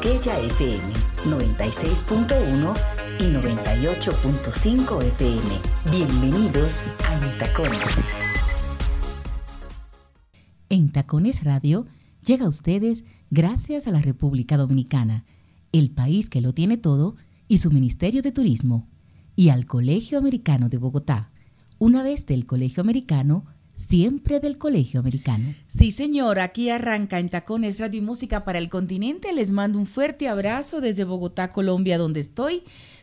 Quisqueya FM 96.1 y 98.5 FM. Bienvenidos a Intacones. En Tacones Radio llega a ustedes gracias a la República Dominicana, el país que lo tiene todo, y su Ministerio de Turismo, y al Colegio Americano de Bogotá. Una vez del Colegio Americano, siempre del Colegio Americano. Sí, señor, aquí arranca en Tacones Radio y Música para el continente. Les mando un fuerte abrazo desde Bogotá, Colombia, donde estoy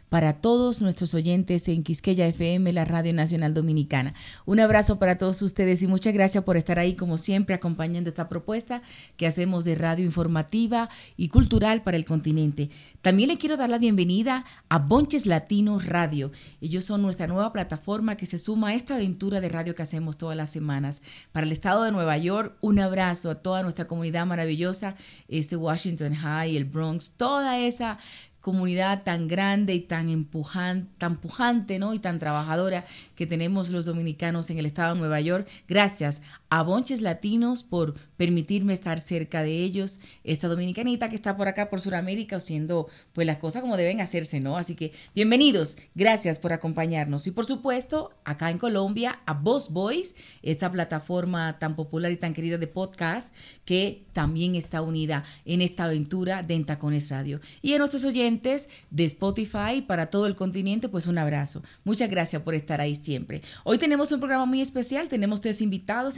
para todos nuestros oyentes en Quisqueya FM, la Radio Nacional Dominicana. Un abrazo para todos ustedes y muchas gracias por estar ahí, como siempre, acompañando esta propuesta que hacemos de radio informativa y cultural para el continente. También le quiero dar la bienvenida a Bonches Latinos Radio. Ellos son nuestra nueva plataforma que se suma a esta aventura de radio que hacemos todas las semanas. Para el estado de Nueva York, un abrazo a toda nuestra comunidad maravillosa, este Washington High, el Bronx, toda esa comunidad tan grande y tan, empujan, tan pujante ¿no? y tan trabajadora que tenemos los dominicanos en el estado de Nueva York. Gracias a Bonches Latinos por permitirme estar cerca de ellos. Esta dominicanita que está por acá, por Sudamérica, haciendo pues las cosas como deben hacerse, ¿no? Así que bienvenidos, gracias por acompañarnos. Y por supuesto, acá en Colombia, a Boss Boys, esta plataforma tan popular y tan querida de podcast que también está unida en esta aventura de Entacones Radio. Y a nuestros oyentes de Spotify para todo el continente, pues un abrazo. Muchas gracias por estar ahí siempre. Hoy tenemos un programa muy especial, tenemos tres invitados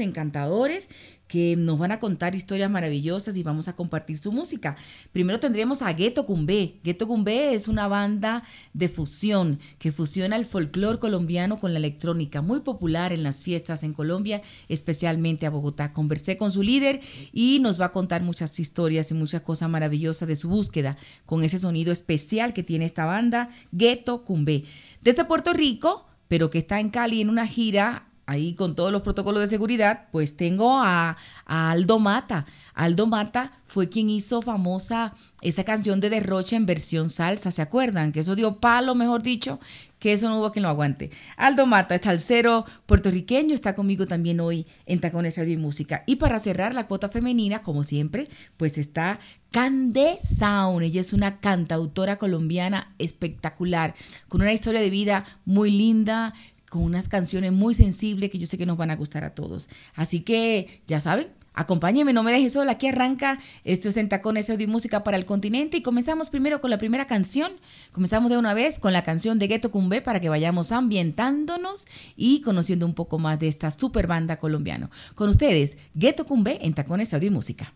que nos van a contar historias maravillosas y vamos a compartir su música. Primero tendríamos a Ghetto Cumbé. Ghetto Cumbé es una banda de fusión que fusiona el folclore colombiano con la electrónica, muy popular en las fiestas en Colombia, especialmente a Bogotá. Conversé con su líder y nos va a contar muchas historias y muchas cosas maravillosas de su búsqueda con ese sonido especial que tiene esta banda, Ghetto Cumbé. Desde Puerto Rico, pero que está en Cali en una gira ahí con todos los protocolos de seguridad, pues tengo a, Aldo Mata. Aldo Mata fue quien hizo famosa esa canción de Derroche en versión salsa, ¿se acuerdan? Que eso dio palo, mejor dicho, que eso no hubo quien lo aguante. Aldo Mata, está al cero puertorriqueño, está conmigo también hoy en Tacones Radio y Música. Y para cerrar la cuota femenina, como siempre, pues está Cande Sound. Ella es una cantautora colombiana espectacular, con una historia de vida muy linda, con unas canciones muy sensibles que yo sé que nos van a gustar a todos. Así que, ya saben, acompáñenme, no me dejes sola. Aquí arranca esto es en Tacones Audio y Música para el Continente. Y comenzamos primero con la primera canción. Comenzamos de una vez con la canción de Ghetto Cumbé para que vayamos ambientándonos y conociendo un poco más de esta super banda colombiana. Con ustedes, Ghetto Cumbé en Tacones Audio y Música.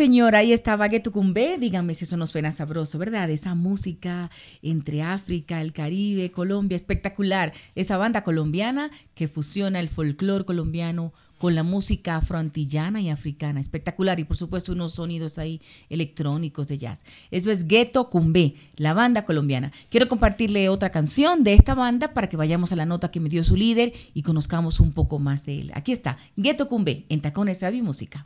Señor, ahí estaba Getucumbe. Díganme si eso nos suena sabroso, ¿verdad? Esa música entre África, el Caribe, Colombia, espectacular. Esa banda colombiana que fusiona el folclore colombiano con la música afroantillana y africana. Espectacular. Y por supuesto unos sonidos ahí electrónicos de jazz. Eso es Ghetto Cumbe, la banda colombiana. Quiero compartirle otra canción de esta banda para que vayamos a la nota que me dio su líder y conozcamos un poco más de él. Aquí está, Ghetto Cumbe, en Tacones Radio y Música.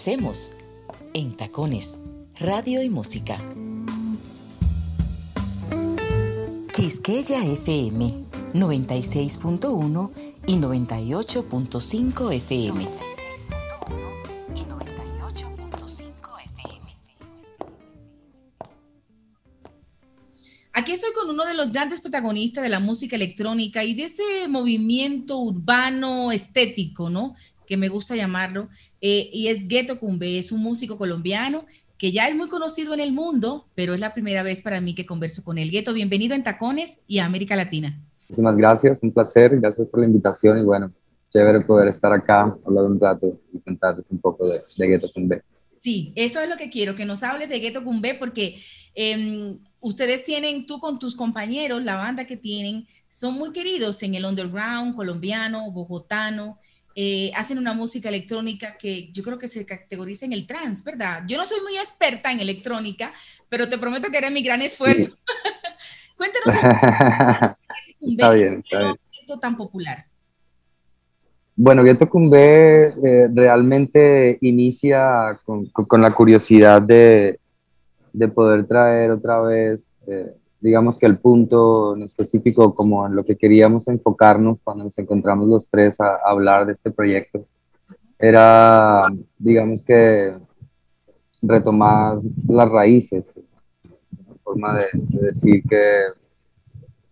Conversemos en Tacones, Radio y Música. Quisqueya FM 96.1 y 98.5 FM. y 98.5 FM. Aquí estoy con uno de los grandes protagonistas de la música electrónica y de ese movimiento urbano estético, ¿no? Que me gusta llamarlo, eh, y es Ghetto Cumbe, es un músico colombiano que ya es muy conocido en el mundo, pero es la primera vez para mí que converso con él. Ghetto, bienvenido en Tacones y a América Latina. Muchísimas gracias, un placer, gracias por la invitación y bueno, chévere poder estar acá, hablar un rato y contarles un poco de, de Ghetto Cumbe. Sí, eso es lo que quiero, que nos hables de Ghetto Cumbe porque em, ustedes tienen, tú con tus compañeros, la banda que tienen, son muy queridos en el underground colombiano, bogotano, eh, hacen una música electrónica que yo creo que se categoriza en el trance, ¿verdad? Yo no soy muy experta en electrónica, pero te prometo que era mi gran esfuerzo. Cuéntanos un está bien, está bien. tan popular. Bueno, Ghetto Cumbé eh, realmente inicia con, con, la curiosidad de, de, poder traer otra vez, eh, digamos que el punto en específico, como en lo que queríamos enfocarnos cuando nos encontramos los tres a, hablar de este proyecto, era, digamos que, retomar las raíces, una forma de decir que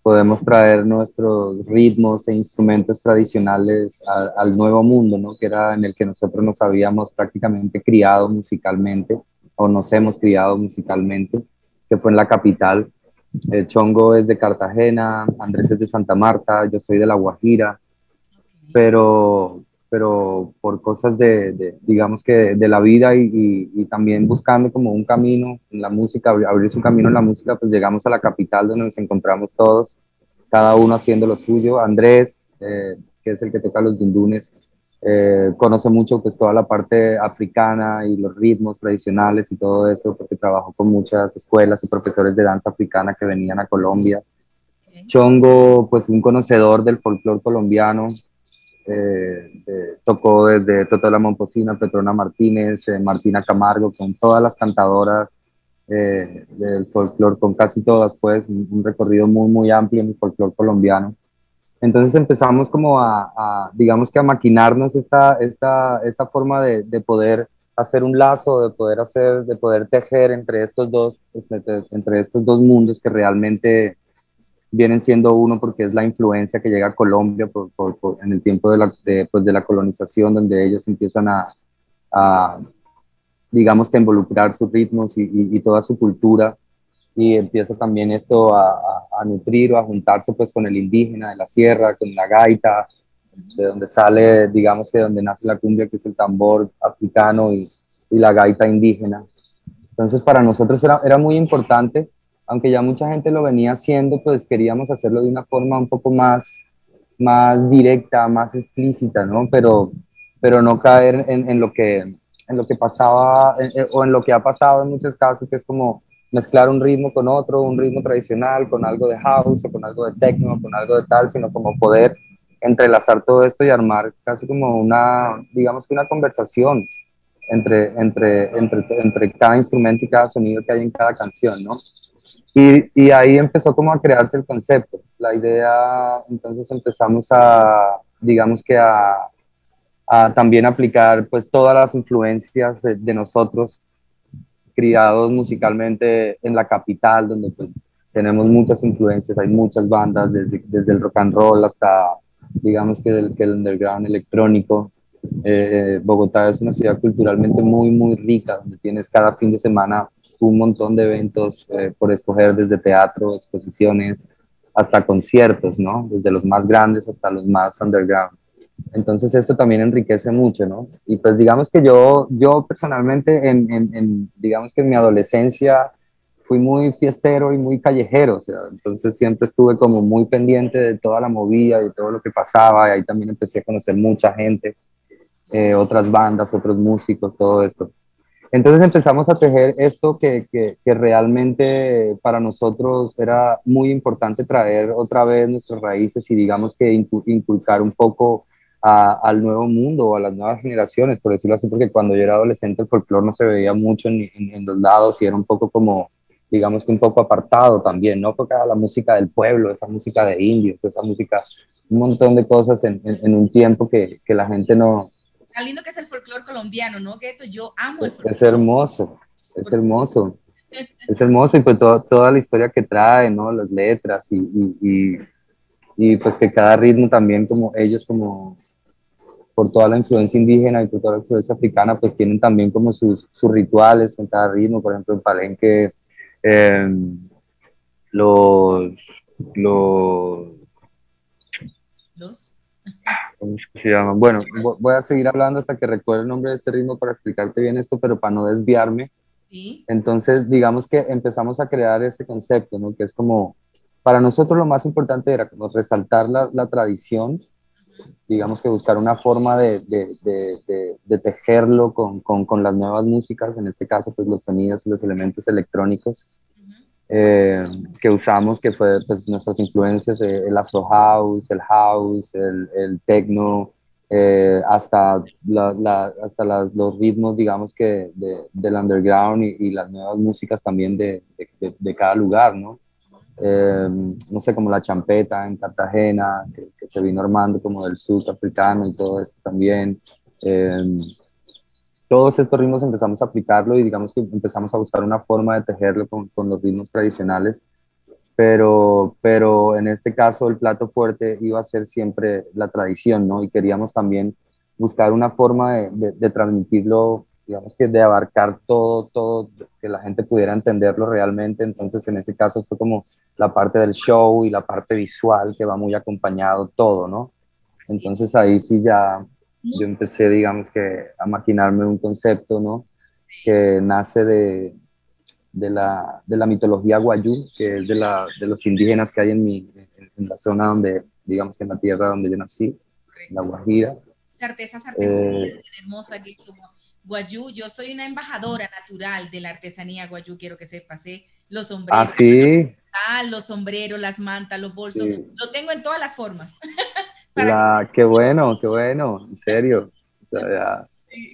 podemos traer nuestros ritmos e instrumentos tradicionales al nuevo mundo, ¿no? que era en el que nosotros nos habíamos prácticamente criado musicalmente o nos hemos criado musicalmente, que fue en la capital. El Chongo es de Cartagena, Andrés es de Santa Marta, yo soy de La Guajira, pero pero por cosas de, digamos que de la vida y, también buscando como un camino en la música, abrir su camino en la música, pues llegamos a la capital donde nos encontramos todos, cada uno haciendo lo suyo. Andrés, eh, que es el que toca los dundunes, eh, conoce mucho pues toda la parte africana y los ritmos tradicionales y todo eso, porque trabajó con muchas escuelas y profesores de danza africana que venían a Colombia. Chongo, pues un conocedor del folclore colombiano, eh, tocó desde Toto la Momposina, Petrona Martínez, eh, Martina Camargo, con todas las cantadoras eh, del folclore, con casi todas, pues, un, recorrido muy, muy amplio en el folclore colombiano. Entonces empezamos como a, digamos que a maquinarnos esta, esta, esta forma de, de, poder hacer un lazo, de poder hacer, de poder tejer entre estos dos, entre, entre estos dos mundos que realmente vienen siendo uno porque es la influencia que llega a Colombia por, en el tiempo de la, de, pues de la colonización, donde ellos empiezan a, digamos que involucrar sus ritmos y, y, toda su cultura y empieza también esto a, a, nutrir o a juntarse pues con el indígena de la sierra, con la gaita, de donde sale, digamos que donde nace la cumbia, que es el tambor africano y, y la gaita indígena. Entonces para nosotros era, era muy importante aunque ya mucha gente lo venía haciendo, pues queríamos hacerlo de una forma un poco más, más directa, más explícita, ¿no? Pero, pero no caer en, en lo, que, en lo que pasaba o en lo que ha pasado en muchos casos, que es como mezclar un ritmo con otro, un ritmo tradicional, con algo de house o con algo de techno, con algo de tal, sino como poder entrelazar todo esto y armar casi como una, digamos que una conversación entre, entre, entre, entre cada instrumento y cada sonido que hay en cada canción, ¿no? Y, y, ahí empezó como a crearse el concepto. La idea, entonces empezamos a, digamos que a, a también aplicar pues todas las influencias de, nosotros, criados musicalmente en la capital, donde pues tenemos muchas influencias, hay muchas bandas, desde, desde el rock and roll hasta, digamos que el, underground electrónico. Eh, Bogotá es una ciudad culturalmente muy, muy rica, donde tienes cada fin de semana un montón de eventos eh, por escoger, desde teatro, exposiciones, hasta conciertos, ¿no? Desde los más grandes hasta los más underground. Entonces esto también enriquece mucho, ¿no? Y pues digamos que yo, yo personalmente, en, en, digamos que en mi adolescencia fui muy fiestero y muy callejero, o sea, entonces siempre estuve como muy pendiente de toda la movida y todo lo que pasaba, y ahí también empecé a conocer mucha gente, eh, otras bandas, otros músicos, todo esto. Entonces empezamos a tejer esto que, que, realmente para nosotros era muy importante traer otra vez nuestras raíces y digamos que inculcar un poco al nuevo mundo o a las nuevas generaciones, por decirlo así, porque cuando yo era adolescente el folclore no se veía mucho en, en, los lados y era un poco como, digamos que un poco apartado también, ¿no? Porque era la música del pueblo, esa música de indios, esa música, un montón de cosas en, en un tiempo que, que la gente no, lindo que es el folclore colombiano, ¿no, Gueto? Yo amo el folclore. Es hermoso, es hermoso. Es hermoso y pues toda la historia que trae, ¿no? Las letras y, y, y, pues que cada ritmo también como ellos como por toda la influencia indígena y por toda la influencia africana pues tienen también como sus, sus rituales con cada ritmo, por ejemplo en Palenque em, los, los, los ¿Cómo se llama? Bueno, voy a seguir hablando hasta que recuerde el nombre de este ritmo para explicarte bien esto, pero para no desviarme. ¿Sí? Entonces, digamos que empezamos a crear este concepto, ¿no? Que es como, para nosotros lo más importante era como resaltar la, la tradición digamos que buscar una forma de, de, de, tejerlo con, con, con, las nuevas músicas, en este caso pues los sonidos y los elementos electrónicos eh, que usamos, que fue pues nuestras influencias, eh, el afro house, el house, el, el techno, eh, hasta, la, hasta los ritmos, digamos que del underground y, y, las nuevas músicas también de, cada lugar, ¿no? Eh, no sé, como la champeta en Cartagena, que, se vino armando como del sur africano y todo esto también. Eh, todos estos ritmos empezamos a aplicarlo y digamos que empezamos a buscar una forma de tejerlo con, los ritmos tradicionales, pero, pero en este caso el plato fuerte iba a ser siempre la tradición, ¿no? Y queríamos también buscar una forma de transmitirlo digamos que de abarcar todo, todo, que la gente pudiera entenderlo realmente. Entonces, en ese caso fue como la parte del show y la parte visual que va muy acompañado todo, ¿no? Entonces ahí sí ya yo empecé, digamos que, a maquinarme un concepto, ¿no? Que nace de, de, la, de la mitología guayú, que es de, la, de los indígenas que hay en, mi, en, la zona donde, digamos que en la tierra donde yo nací, la Guajira. Certeza, certeza, eh, hermosa, que como Guayú, yo soy una embajadora natural de la artesanía Guayú, quiero que sepas, ¿eh? Los sombreros. Ah, sí. los sombreros, las mantas, los bolsos, lo tengo en todas las formas. La, qué bueno, qué bueno, en serio.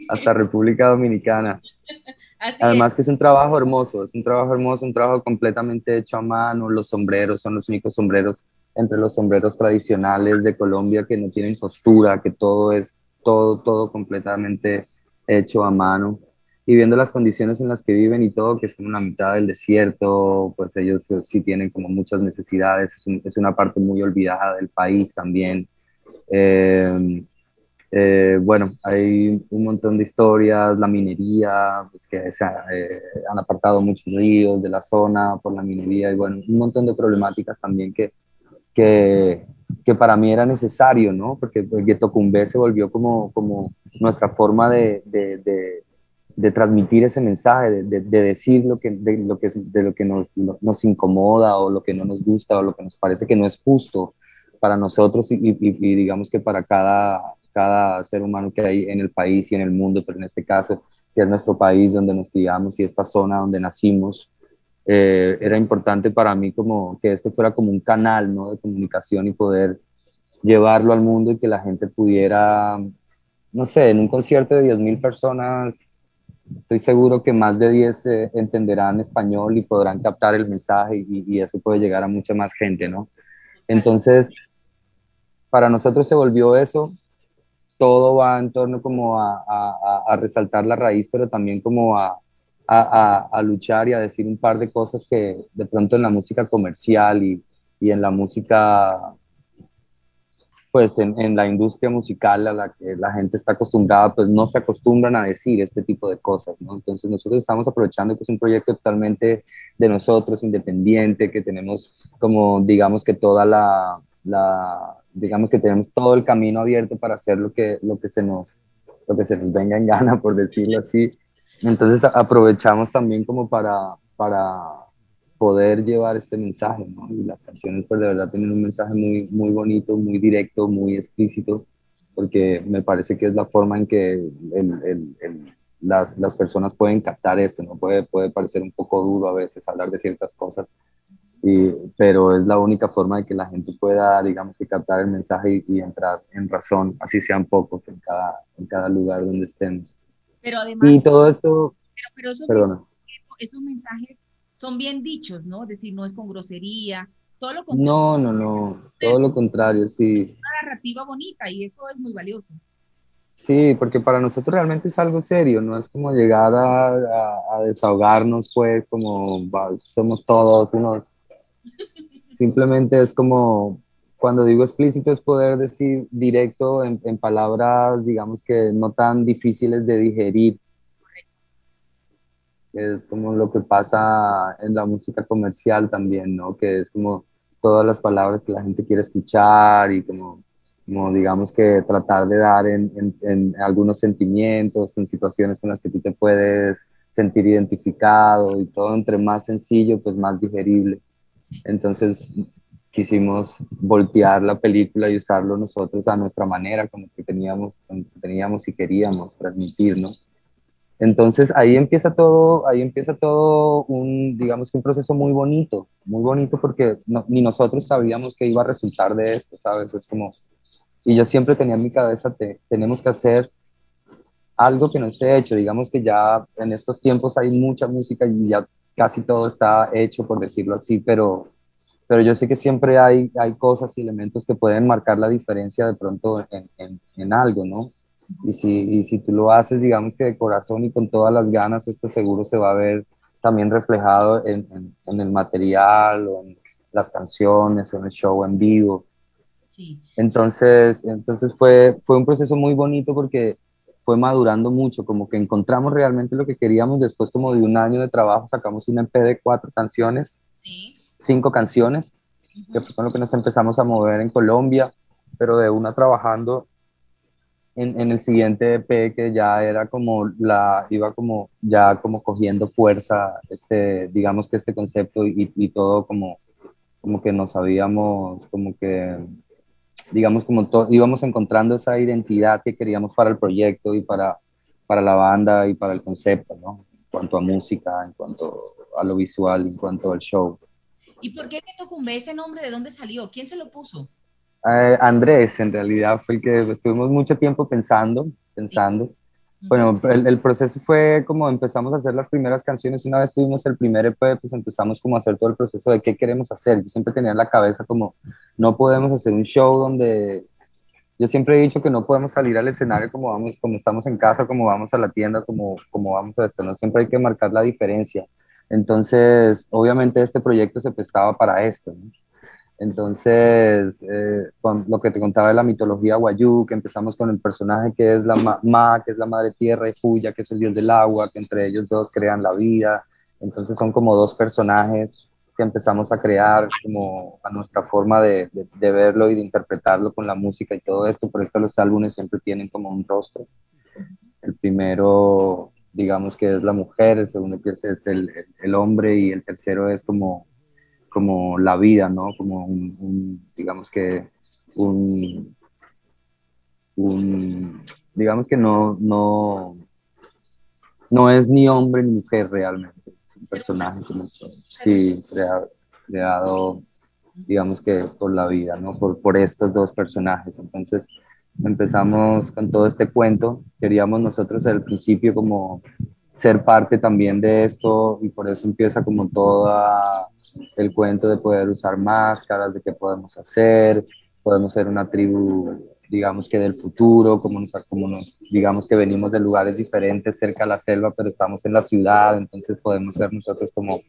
hasta República Dominicana. Además que es un trabajo hermoso, es un trabajo hermoso, un trabajo completamente hecho a mano. Los sombreros son los únicos sombreros entre los sombreros tradicionales de Colombia que no tienen costura, que todo es todo, todo completamente hecho a mano y viendo las condiciones en las que viven y todo, que es como la mitad del desierto, pues ellos eh, sí tienen como muchas necesidades, es, una parte muy olvidada del país también. Eh, eh, bueno, hay un montón de historias, la minería, pues que se han apartado muchos ríos de la zona por la minería y bueno, un montón de problemáticas también que, que, que para mí era necesario, ¿no? Porque el Gueto se volvió como, como nuestra forma de, de, de, transmitir ese mensaje, de, decir lo que, de, lo que, de lo que nos, nos, incomoda o lo que no nos gusta o lo que nos parece que no es justo para nosotros y, y, digamos que para cada, cada ser humano que hay en el país y en el mundo, pero en este caso, que es nuestro país donde nos criamos y esta zona donde nacimos, eh, era importante para mí como que esto fuera como un canal ¿no? de comunicación y poder llevarlo al mundo y que la gente pudiera, no sé, en un concierto de 10.000 personas, estoy seguro que más de 10 eh, entenderán español y podrán captar el mensaje y, y, eso puede llegar a mucha más gente, ¿no? Entonces, para nosotros se volvió eso, todo va en torno como a, a, a resaltar la raíz, pero también como a, a, luchar y a decir un par de cosas que de pronto en la música comercial y, en la música, pues en, en, la industria musical a la que la gente está acostumbrada, pues no se acostumbran a decir este tipo de cosas, ¿no? Entonces nosotros estamos aprovechando que es un proyecto totalmente de nosotros, independiente, que tenemos como, digamos que toda la, la digamos que tenemos todo el camino abierto para hacer lo que, lo que se nos lo que se nos venga en gana, por decirlo así, entonces aprovechamos también como para, para poder llevar este mensaje, ¿no? Y las canciones pues de verdad tienen un mensaje muy, muy bonito, muy directo, muy explícito, porque me parece que es la forma en que el, el, las, las, personas pueden captar esto, ¿no? Puede, puede parecer un poco duro a veces hablar de ciertas cosas, y, pero es la única forma de que la gente pueda, digamos, que captar el mensaje y, y entrar en razón, así sean pocos en cada, en cada lugar donde estemos. Pero además... Y todo esto... Pero, esos, mensajes, son bien dichos, ¿no? Es decir, no es con grosería, todo lo contrario. No, no, no, todo lo contrario, sí. Una narrativa bonita y eso es muy valioso. Sí, porque para nosotros realmente es algo serio, no es como llegar a, a, desahogarnos, pues, como somos todos unos. Simplemente es como cuando digo explícito es poder decir directo en, palabras, digamos que no tan difíciles de digerir. Es como lo que pasa en la música comercial también, ¿no? Que es como todas las palabras que la gente quiere escuchar y como, como digamos que tratar de dar en, en, algunos sentimientos, en situaciones con las que tú te puedes sentir identificado y todo entre más sencillo, pues más digerible. Entonces, quisimos voltear la película y usarlo nosotros a nuestra manera, como que teníamos, como que teníamos y queríamos transmitir, ¿no? Entonces ahí empieza todo, ahí empieza todo un, digamos que un proceso muy bonito, muy bonito porque ni nosotros sabíamos que iba a resultar de esto, ¿sabes? Es como, y yo siempre tenía en mi cabeza, te, tenemos que hacer algo que no esté hecho, digamos que ya en estos tiempos hay mucha música y ya casi todo está hecho, por decirlo así, pero, pero yo sé que siempre hay, hay cosas y elementos que pueden marcar la diferencia de pronto en, en, en algo, ¿no? Y si, y si tú lo haces, digamos que de corazón y con todas las ganas, esto seguro se va a ver también reflejado en, en, el material o en las canciones o en el show en vivo. Sí. Entonces, entonces fue, fue un proceso muy bonito porque fue madurando mucho, como que encontramos realmente lo que queríamos. Después como de un año de trabajo sacamos un EP de cuatro canciones, sí. Cinco canciones, que fue con lo que nos empezamos a mover en Colombia, pero de una trabajando en, en, el siguiente EP que ya era como la, iba como ya como cogiendo fuerza, este, digamos que este concepto y, y todo como, como que nos habíamos, como que, digamos como íbamos encontrando esa identidad que queríamos para el proyecto y para, para la banda y para el concepto, ¿no? En cuanto a música, en cuanto a lo visual, en cuanto al show. ¿Y por qué Tocumbe ese nombre de dónde salió? ¿Quién se lo puso? Eh, Andrés, en realidad, fue el que estuvimos mucho tiempo pensando, pensando. Bueno, el, proceso fue como empezamos a hacer las primeras canciones, una vez tuvimos el primer EP, pues empezamos como a hacer todo el proceso de qué queremos hacer. Yo siempre tenía en la cabeza como, no podemos hacer un show donde, yo siempre he dicho que no podemos salir al escenario como vamos, como estamos en casa, como vamos a la tienda, como, como vamos a esto, no siempre hay que marcar la diferencia. Entonces, obviamente este proyecto se prestaba para esto. ¿no? Entonces, eh, lo que te contaba de la mitología guayú, que empezamos con el personaje que es la Ma, que es la madre tierra, y Fuya, que es el dios del agua, que entre ellos dos crean la vida. Entonces son como dos personajes que empezamos a crear como a nuestra forma de, de, verlo y de interpretarlo con la música y todo esto. Por esto los álbumes siempre tienen como un rostro. El primero, digamos que es la mujer, el segundo que es, el, el hombre y el tercero es como como la vida, ¿no? Como un, digamos que un, digamos que no, no, no es ni hombre ni mujer realmente, es un personaje como, sí, creado, creado, digamos que por la vida, ¿no? Por, por estos dos personajes. Entonces empezamos con todo este cuento, queríamos nosotros al principio como ser parte también de esto y por eso empieza como toda el cuento de poder usar máscaras, de qué podemos hacer, podemos ser una tribu, digamos que del futuro, como nos, como nos, digamos que venimos de lugares diferentes cerca a la selva, pero estamos en la ciudad, entonces podemos ser nosotros como,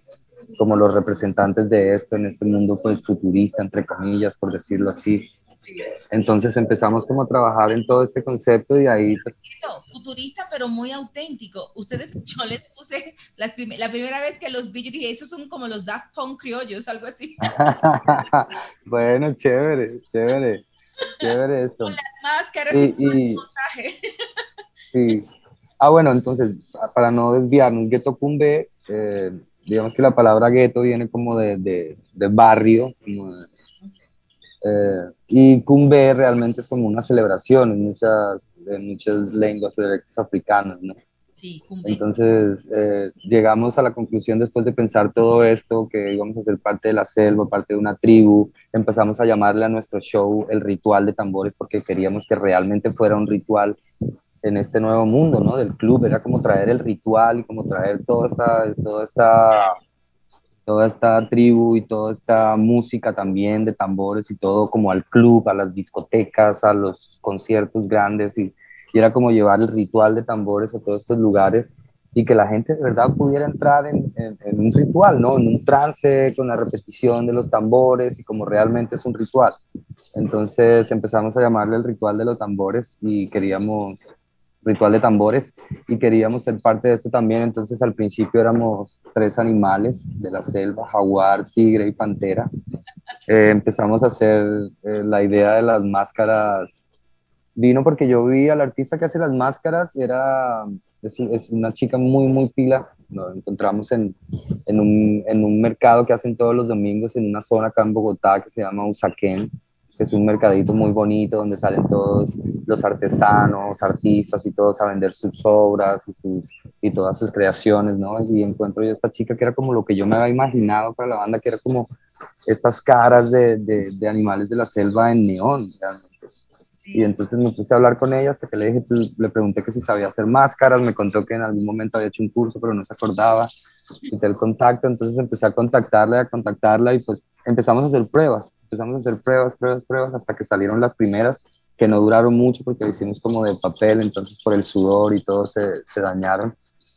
como los representantes de esto en este mundo pues futurista, entre comillas, por decirlo así. Entonces empezamos como a trabajar en todo este concepto y ahí... Pues, futurista, pero muy auténtico. Ustedes, yo les puse la primera vez que los vi, yo dije, esos son como los Daft Punk criollos, algo así. bueno, chévere, chévere, chévere esto. Con las máscaras y, y, Sí. Ah, bueno, entonces, para no desviarnos, Ghetto Cumbe, eh, digamos que la palabra ghetto viene como de, de, de barrio, como de, eh, y Cumbe realmente es como una celebración en muchas, en muchas lenguas africanas, ¿no? Sí, Entonces eh, llegamos a la conclusión después de pensar todo esto, que íbamos a ser parte de la selva, parte de una tribu, empezamos a llamarle a nuestro show el ritual de tambores porque queríamos que realmente fuera un ritual en este nuevo mundo, ¿no? Del club, era como traer el ritual y como traer toda esta, toda esta toda esta tribu y toda esta música también de tambores y todo como al club, a las discotecas, a los conciertos grandes y, era como llevar el ritual de tambores a todos estos lugares y que la gente de verdad pudiera entrar en, en, un ritual, ¿no? En un trance con la repetición de los tambores y como realmente es un ritual. Entonces empezamos a llamarle el ritual de los tambores y queríamos ritual de tambores y queríamos ser parte de esto también. Entonces al principio éramos tres animales de la selva, jaguar, tigre y pantera. Eh, empezamos a hacer eh, la idea de las máscaras. Vino porque yo vi al artista que hace las máscaras, era, es, es, una chica muy, muy pila. Nos encontramos en, en, un, en, un, mercado que hacen todos los domingos en una zona acá en Bogotá que se llama Usaquén, es un mercadito muy bonito donde salen todos los artesanos, artistas y todos a vender sus obras y, sus, y todas sus creaciones, ¿no? Y encuentro yo a esta chica que era como lo que yo me había imaginado para la banda, que era como estas caras de, de, de animales de la selva en neón, y entonces me puse a hablar con ella hasta que le dije, pues, le pregunté que si sabía hacer máscaras, me contó que en algún momento había hecho un curso, pero no se acordaba. Quité el contacto, entonces empecé a contactarla, a contactarla y pues empezamos a hacer pruebas, empezamos a hacer pruebas, pruebas, pruebas, hasta que salieron las primeras, que no duraron mucho porque lo hicimos como de papel, entonces por el sudor y todo se, se dañaron.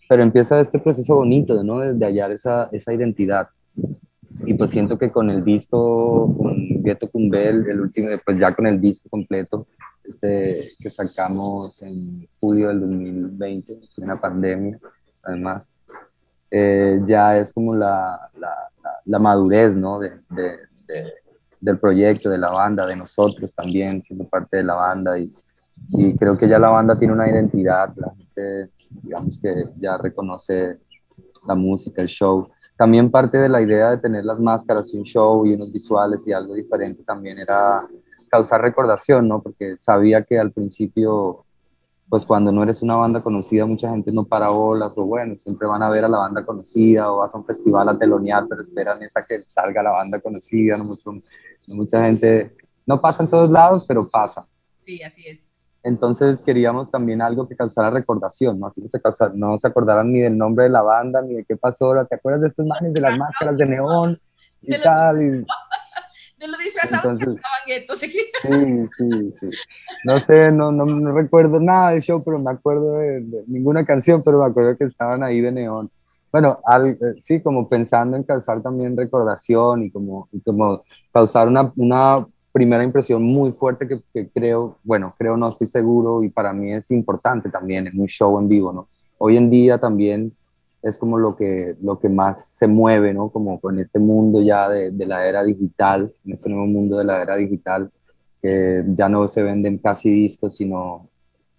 Pero empieza este proceso bonito, ¿no? De, de hallar esa, esa identidad y pues siento que con el disco, con Ghetto Cumbel, el último, pues ya con el disco completo este, que sacamos en julio del 2020, en una pandemia, además, eh, ya es como la, la, la, madurez, ¿no? De, de, del proyecto, de la banda, de nosotros también, siendo parte de la banda y, y creo que ya la banda tiene una identidad, la gente, digamos que ya reconoce la música, el show también parte de la idea de tener las máscaras y un show y unos visuales y algo diferente también era causar recordación, ¿no? Porque sabía que al principio, pues cuando no eres una banda conocida, mucha gente no para bolas o bueno, siempre van a ver a la banda conocida o vas a un festival a telonear, pero esperan esa que salga la banda conocida, no, Mucho, no mucha gente, no pasa en todos lados, pero pasa. Sí, así es. Entonces queríamos también algo que causara recordación, ¿no? Así que se no se acordaran ni del nombre de la banda, ni de qué pasó, ¿te acuerdas de estos manes de las máscaras de neón y tal? Y... De lo disfrazados Sí, sí, sí. No sé, no, no, no, recuerdo nada del show, pero me acuerdo de, ninguna canción, pero me acuerdo que estaban ahí de neón. Bueno, al, eh, sí, como pensando en causar también recordación y como, y como causar una, una primera impresión muy fuerte que, creo, bueno, creo no estoy seguro y para mí es importante también en un show en vivo, ¿no? Hoy en día también es como lo que, lo que más se mueve, ¿no? Como con este mundo ya de, la era digital, en este nuevo mundo de la era digital, que ya no se venden casi discos, sino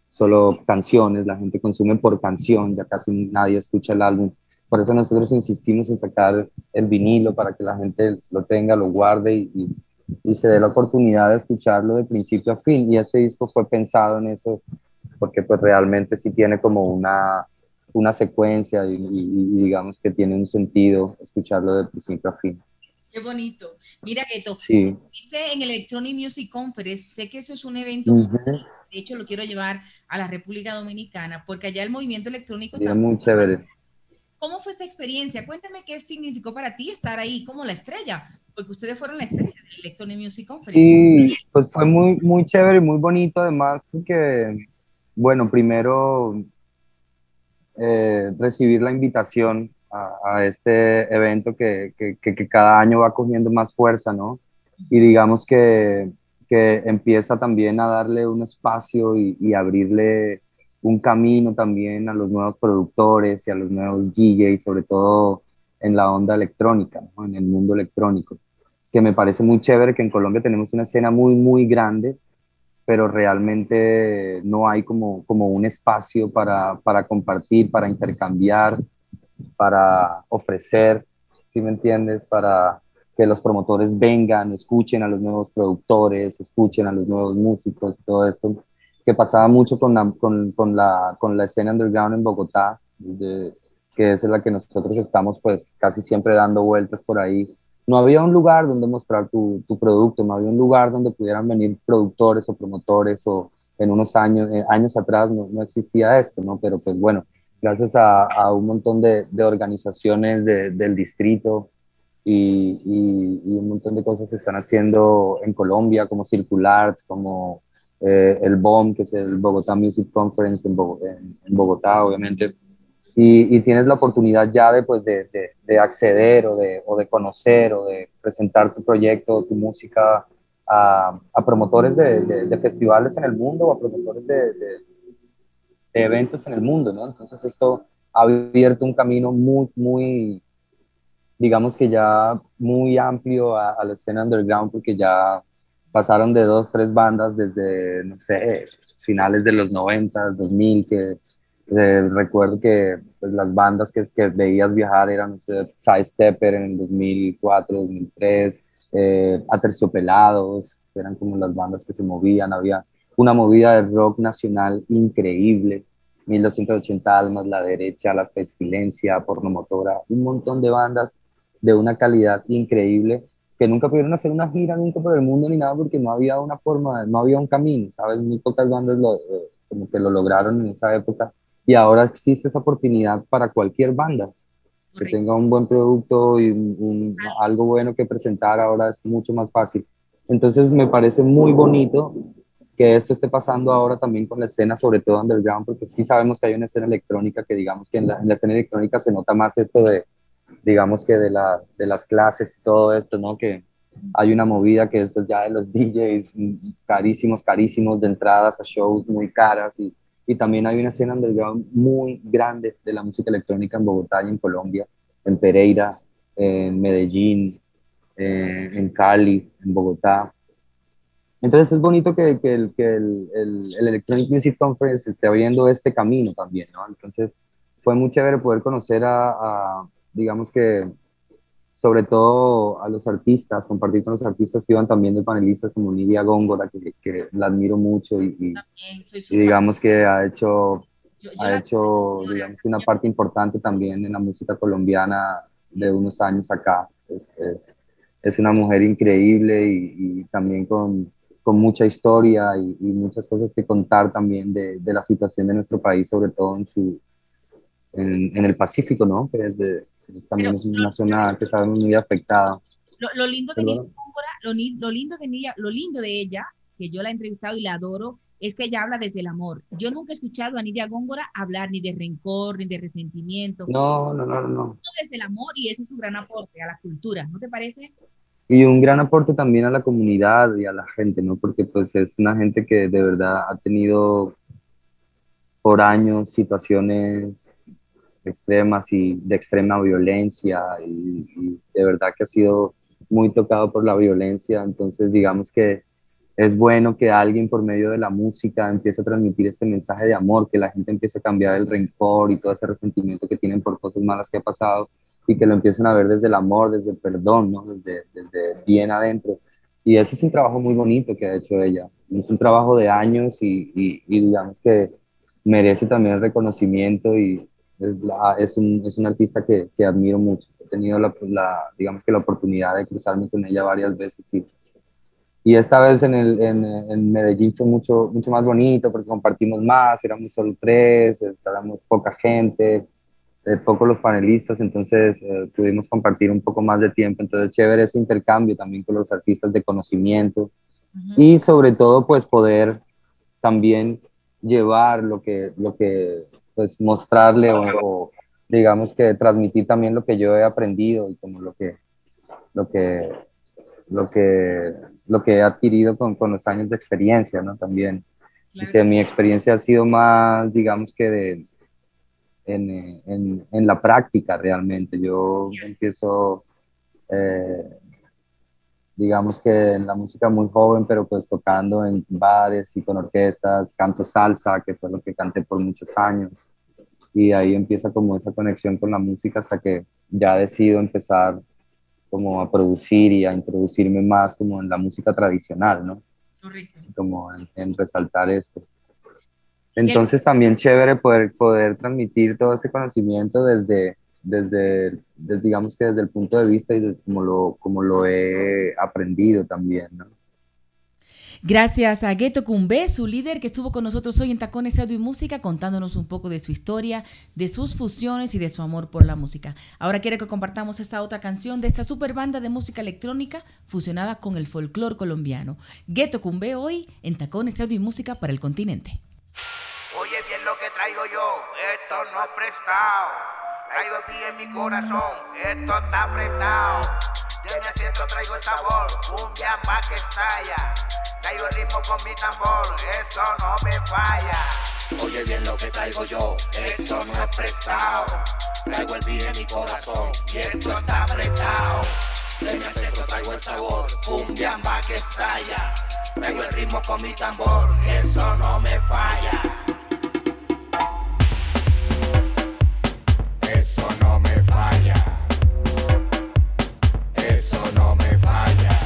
solo canciones, la gente consume por canción, ya casi nadie escucha el álbum. Por eso nosotros insistimos en sacar el vinilo para que la gente lo tenga, lo guarde y y se dé la oportunidad de escucharlo de principio a fin. Y este disco fue pensado en eso, porque pues realmente sí tiene como una, una secuencia y, digamos que tiene un sentido escucharlo de principio a fin. Qué bonito. Mira, Geto, sí. viste en el Electronic Music Conference, sé que eso es un evento, de hecho lo quiero llevar a la República Dominicana, porque allá el movimiento electrónico... Es muy chévere. ¿Cómo fue esa experiencia? Cuéntame qué significó para ti estar ahí como la estrella, porque ustedes fueron la estrella del Electronic Music Conference. Sí, pues fue muy, muy chévere y muy bonito además, porque, bueno, primero eh, recibir la invitación a, este evento que, que, que, cada año va cogiendo más fuerza, ¿no? Y digamos que, que empieza también a darle un espacio y, y abrirle un camino también a los nuevos productores y a los nuevos DJs, sobre todo en la onda electrónica, en el mundo electrónico, que me parece muy chévere que en Colombia tenemos una escena muy, muy grande, pero realmente no hay como, como un espacio para, para compartir, para intercambiar, para ofrecer, si me entiendes? Para que los promotores vengan, escuchen a los nuevos productores, escuchen a los nuevos músicos, todo esto que pasaba mucho con la, con, con la, con la escena underground en Bogotá, de, que es en la que nosotros estamos pues casi siempre dando vueltas por ahí. No había un lugar donde mostrar tu, tu producto, no había un lugar donde pudieran venir productores o promotores o en unos años, eh, años atrás no, no, existía esto, ¿no? Pero pues bueno, gracias a, a un montón de, de organizaciones de, del distrito y, y, y, un montón de cosas se están haciendo en Colombia, como Circular, como eh, el BOM, que es el Bogotá Music Conference en, Bogotá, obviamente, y, tienes la oportunidad ya de, pues, de, de, acceder o de, o de conocer o de presentar tu proyecto, tu música a, a promotores de, festivales en el mundo o a promotores de, eventos en el mundo, ¿no? Entonces esto ha abierto un camino muy, muy, digamos que ya muy amplio a, a la escena underground porque ya pasaron de dos, tres bandas desde, no sé, finales de los 90, 2000, que, Eh, recuerdo que pues, las bandas que, que veías viajar eran sé, Stepper en el 2004, 2003, eh, Aterciopelados, eran como las bandas que se movían, había una movida de rock nacional increíble, 1280 Almas, La Derecha, Las Pestilencia, Pornomotora, un montón de bandas de una calidad increíble que nunca pudieron hacer una gira nunca por el mundo ni nada porque no había una forma, no había un camino, ¿sabes? Muy pocas bandas lo, eh, como que lo lograron en esa época y ahora existe esa oportunidad para cualquier banda que tenga un buen producto y algo bueno que presentar ahora es mucho más fácil. Entonces me parece muy bonito que esto esté pasando ahora también con la escena, sobre todo underground, porque sí sabemos que hay una escena electrónica que digamos que en la, en la escena electrónica se nota más esto de, digamos que de, la, de las clases y todo esto, ¿no? Que hay una movida que es pues, ya de los DJs carísimos, carísimos, de entradas a shows muy caras y, y también hay una escena underground muy grande de la música electrónica en Bogotá y en Colombia, en Pereira, en Medellín, eh, en Cali, en Bogotá. Entonces es bonito que, que, el, que el, el, Electronic Music Conference esté abriendo este camino también, ¿no? Entonces fue muy chévere poder conocer a digamos que sobre todo a los artistas, compartir con los artistas que iban también de panelistas como Nidia Góngora, que, que la admiro mucho y, y, digamos que ha hecho, ha hecho digamos, una parte importante también en la música colombiana de unos años acá. Es, es, es una mujer increíble y, también con, con, mucha historia y, muchas cosas que contar también de, de, la situación de nuestro país, sobre todo en su, en, el Pacífico, ¿no? Que es de, también es una zona que sabemos muy afectada. Lo, lindo de Nidia lo, lindo de lo lindo de ella, que yo la he entrevistado y la adoro, es que ella habla desde el amor. Yo nunca he escuchado a Nidia Góngora hablar ni de rencor, ni de resentimiento. No, no, no, no. Desde el amor y ese es su gran aporte a la cultura, ¿no te parece? Y un gran aporte también a la comunidad y a la gente, ¿no? Porque pues es una gente que de verdad ha tenido por años situaciones extremas y de extrema violencia y, de verdad que ha sido muy tocado por la violencia, entonces digamos que es bueno que alguien por medio de la música empiece a transmitir este mensaje de amor, que la gente empiece a cambiar el rencor y todo ese resentimiento que tienen por cosas malas que ha pasado y que lo empiecen a ver desde el amor, desde el perdón, ¿no? desde, desde bien adentro. Y ese es un trabajo muy bonito que ha hecho ella. Es un trabajo de años y, y, y digamos que merece también reconocimiento y, es, es, un, es un artista que, que, admiro mucho. He tenido la, la, digamos que la oportunidad de cruzarme con ella varias veces y, y esta vez en, el, en, en, Medellín fue mucho, mucho más bonito porque compartimos más, éramos solo tres, éramos poca gente, eh, pocos los panelistas, entonces eh, pudimos compartir un poco más de tiempo, entonces chévere ese intercambio también con los artistas de conocimiento y sobre todo pues poder también llevar lo que, lo que pues mostrarle o, digamos que transmitir también lo que yo he aprendido y como lo que, lo que, lo que, lo que he adquirido con, con los años de experiencia, ¿no? También. Y que mi experiencia ha sido más, digamos que de, en, en, en la práctica realmente. Yo empiezo, eh, digamos que en la música muy joven, pero pues tocando en bares y con orquestas, canto salsa, que fue lo que canté por muchos años. Y ahí empieza como esa conexión con la música hasta que ya decido empezar como a producir y a introducirme más como en la música tradicional, ¿no? Como en, resaltar esto. Entonces también chévere poder, poder transmitir todo ese conocimiento desde, desde, digamos que desde el punto de vista y desde como lo, como lo he aprendido también, ¿no? Gracias a Gueto Cumbe, su líder que estuvo con nosotros hoy en Tacones Radio y Música, contándonos un poco de su historia, de sus fusiones y de su amor por la música. Ahora quiere que compartamos esta otra canción de esta super banda de música electrónica fusionada con el folclore colombiano. Gueto Cumbe hoy en Tacones Radio y Música para el continente. Oye bien lo que traigo yo, esto no es prestado. Traigo el pie en mi corazón, esto está apretado. De mi asiento traigo el sabor, cumbia pa' que estalla. Traigo el ritmo con mi tambor, eso no me falla. Oye bien lo que traigo yo, eso no es prestado. Traigo el pie en mi corazón, y esto está apretado. De mi asiento traigo el sabor, cumbia pa' que estalla. Traigo el ritmo con mi tambor, eso no me falla. Eso no me falla.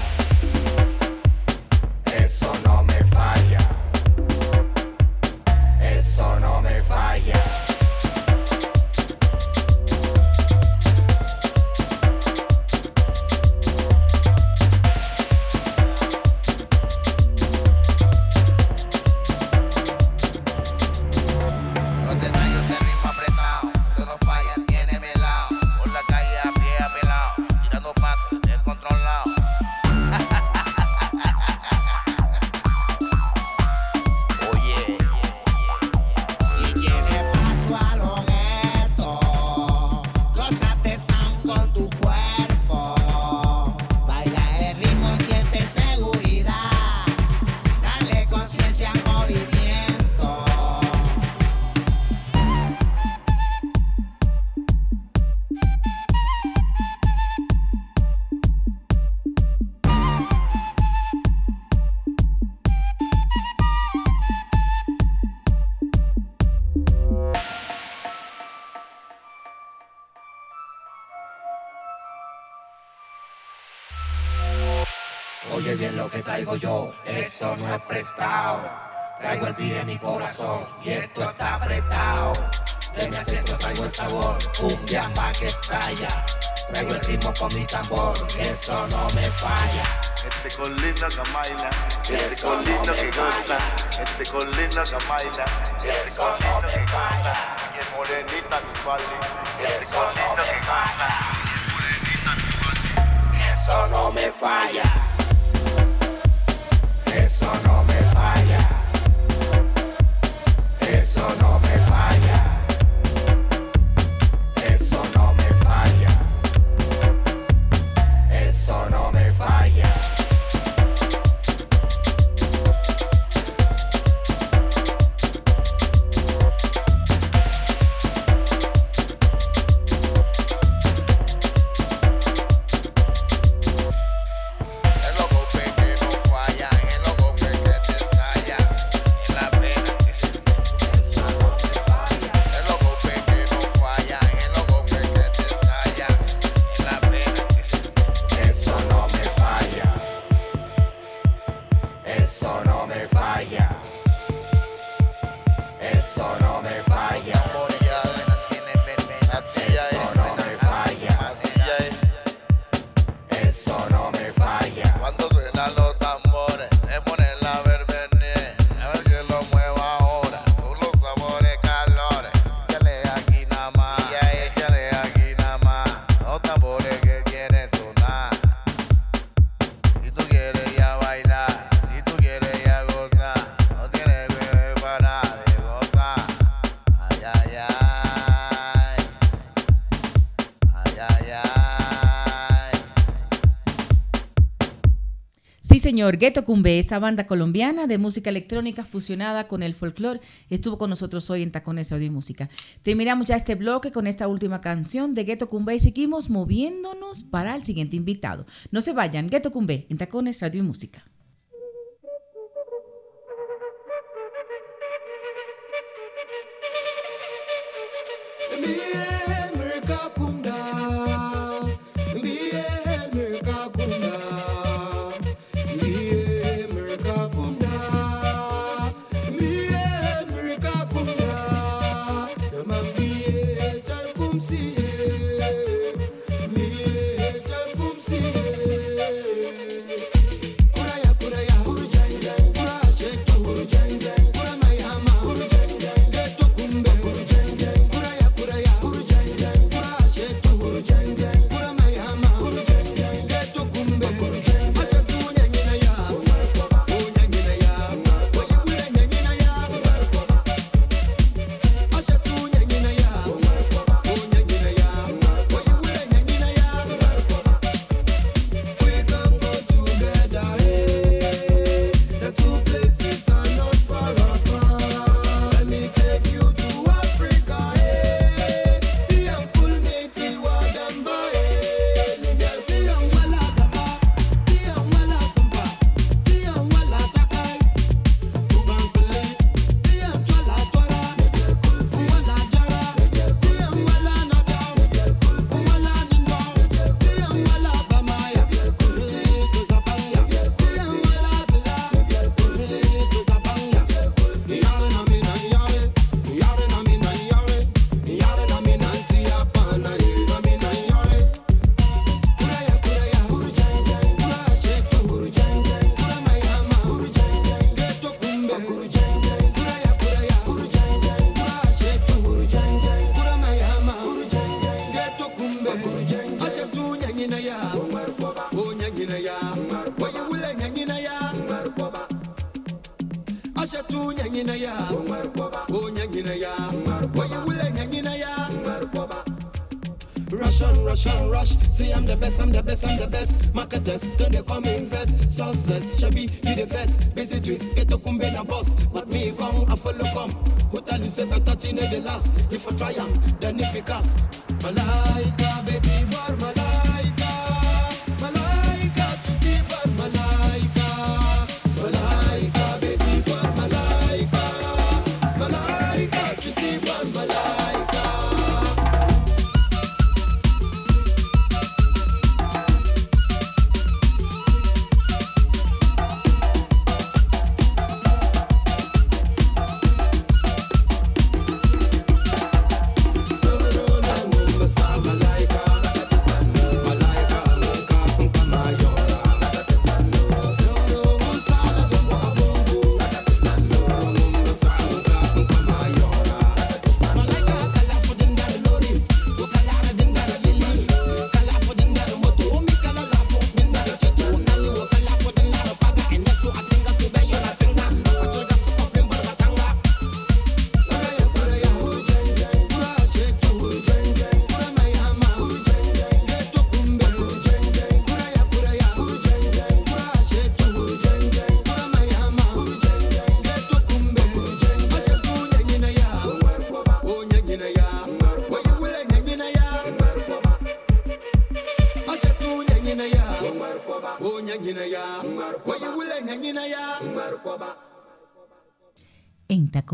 Eso no me falla. Eso no me falla. Yo, eso no es prestado. Traigo el pie en mi corazón y esto está apretado. De mi acento traigo el sabor, un pa' que estalla. Traigo el ritmo con mi tambor, eso no me falla. Este con lindo que baila, este con lindo que goza, este con lindo que baila, este con lindo que goza. Y es morenita mi pali, este con lindo que goza. Eso no me falla. Eso no me falla. Eso no me Gueto Cumbe, esa banda colombiana de música electrónica fusionada con el folclore, estuvo con nosotros hoy en Tacones Audio y Música. Terminamos ya este bloque con esta última canción de Gueto Cumbe y seguimos moviéndonos para el siguiente invitado. No se vayan, Gueto Cumbe en Tacones Radio y Música.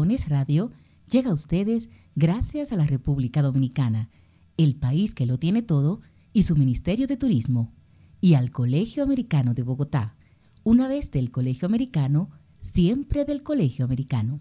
Radio llega a ustedes gracias a la República Dominicana, el país que lo tiene todo, y su Ministerio de Turismo, y al Colegio Americano de Bogotá. Una vez del Colegio Americano, siempre del Colegio Americano.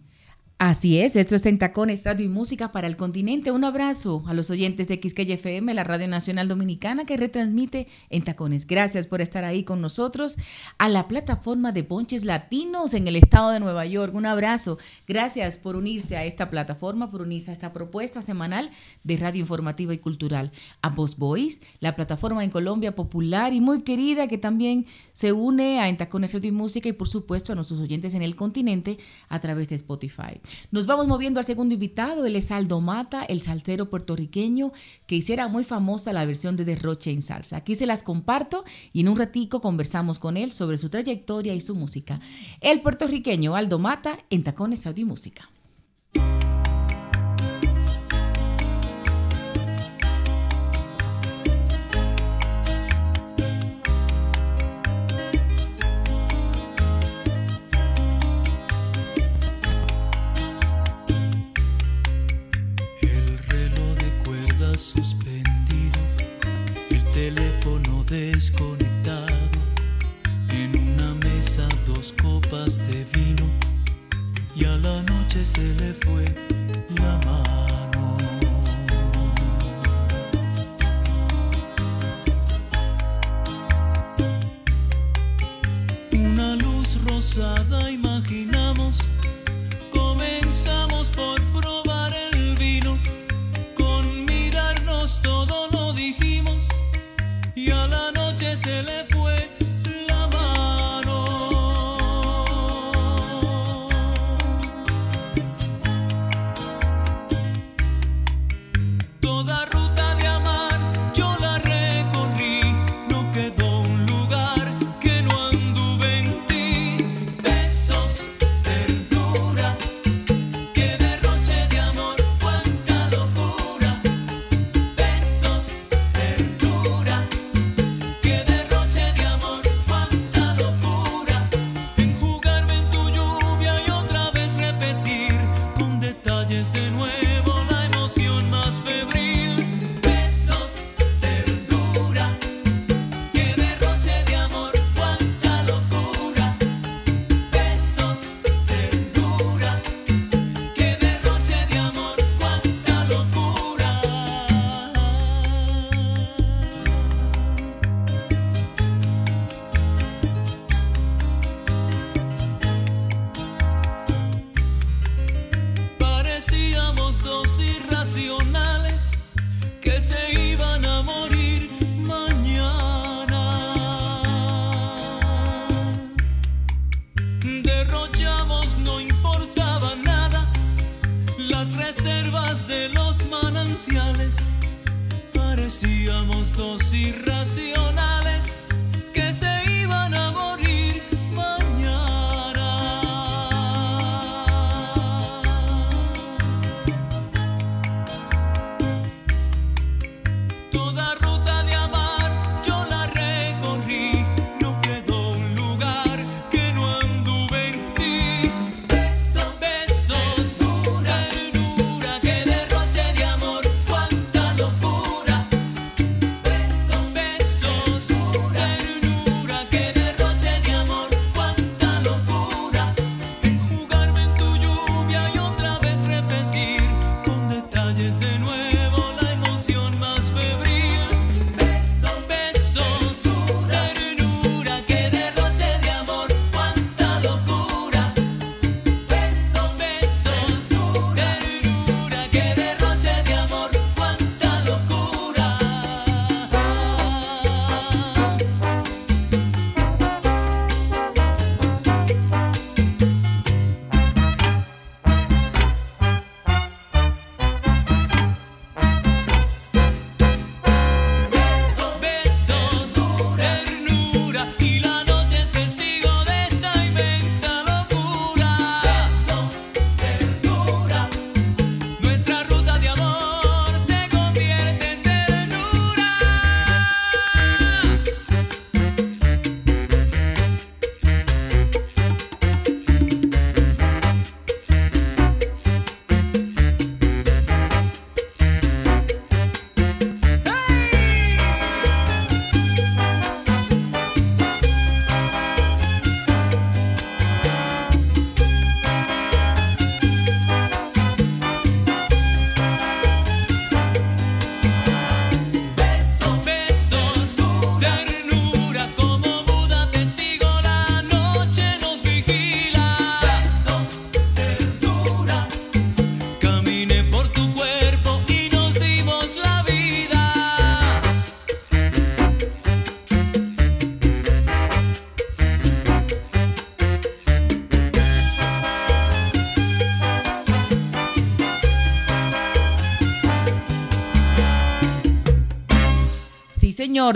Así es, esto es en Tacones, Radio y Música para el Continente. Un abrazo a los oyentes de XKY FM, la Radio Nacional Dominicana que retransmite en Tacones. Gracias por estar ahí con nosotros. A la plataforma de Ponches Latinos en el estado de Nueva York, un abrazo. Gracias por unirse a esta plataforma, por unirse a esta propuesta semanal de radio informativa y cultural. A Voz Boys, la plataforma en Colombia popular y muy querida que también se une a En Tacones, Radio y Música y por supuesto a nuestros oyentes en el continente a través de Spotify. Nos vamos moviendo al segundo invitado, él es Aldo Mata, el salsero puertorriqueño que hiciera muy famosa la versión de Derroche en salsa. Aquí se las comparto y en un ratico conversamos con él sobre su trayectoria y su música. El puertorriqueño Aldo Mata en Tacones Audio y Música. Desconectado. En una mesa dos copas de vino y a la noche se le fue la mano. Una luz rosada imaginamos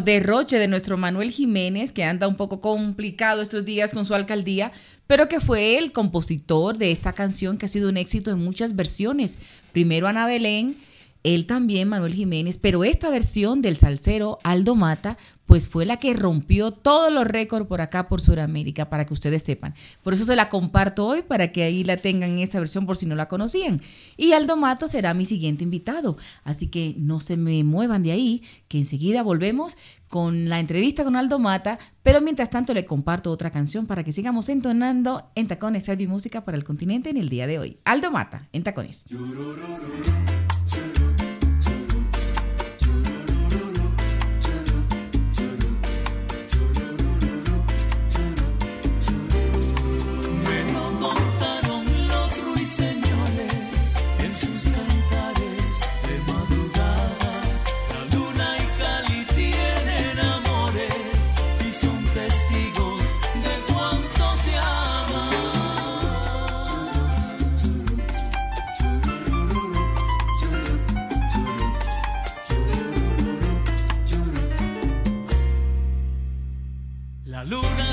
derroche de nuestro Manuel Jiménez, que anda un poco complicado estos días con su alcaldía, pero que fue el compositor de esta canción que ha sido un éxito en muchas versiones. Primero Ana Belén, él también, Manuel Jiménez, pero esta versión del salsero Aldo Mata, pues fue la que rompió todos los récords por acá, por Sudamérica, para que ustedes sepan. Por eso se la comparto hoy, para que ahí la tengan esa versión por si no la conocían. Y Aldo Mato será mi siguiente invitado. Así que no se me muevan de ahí, que enseguida volvemos con la entrevista con Aldo Mata, pero mientras tanto le comparto otra canción para que sigamos entonando en Tacones Radio y Música para el Continente en el día de hoy. Aldo Mata, en Tacones.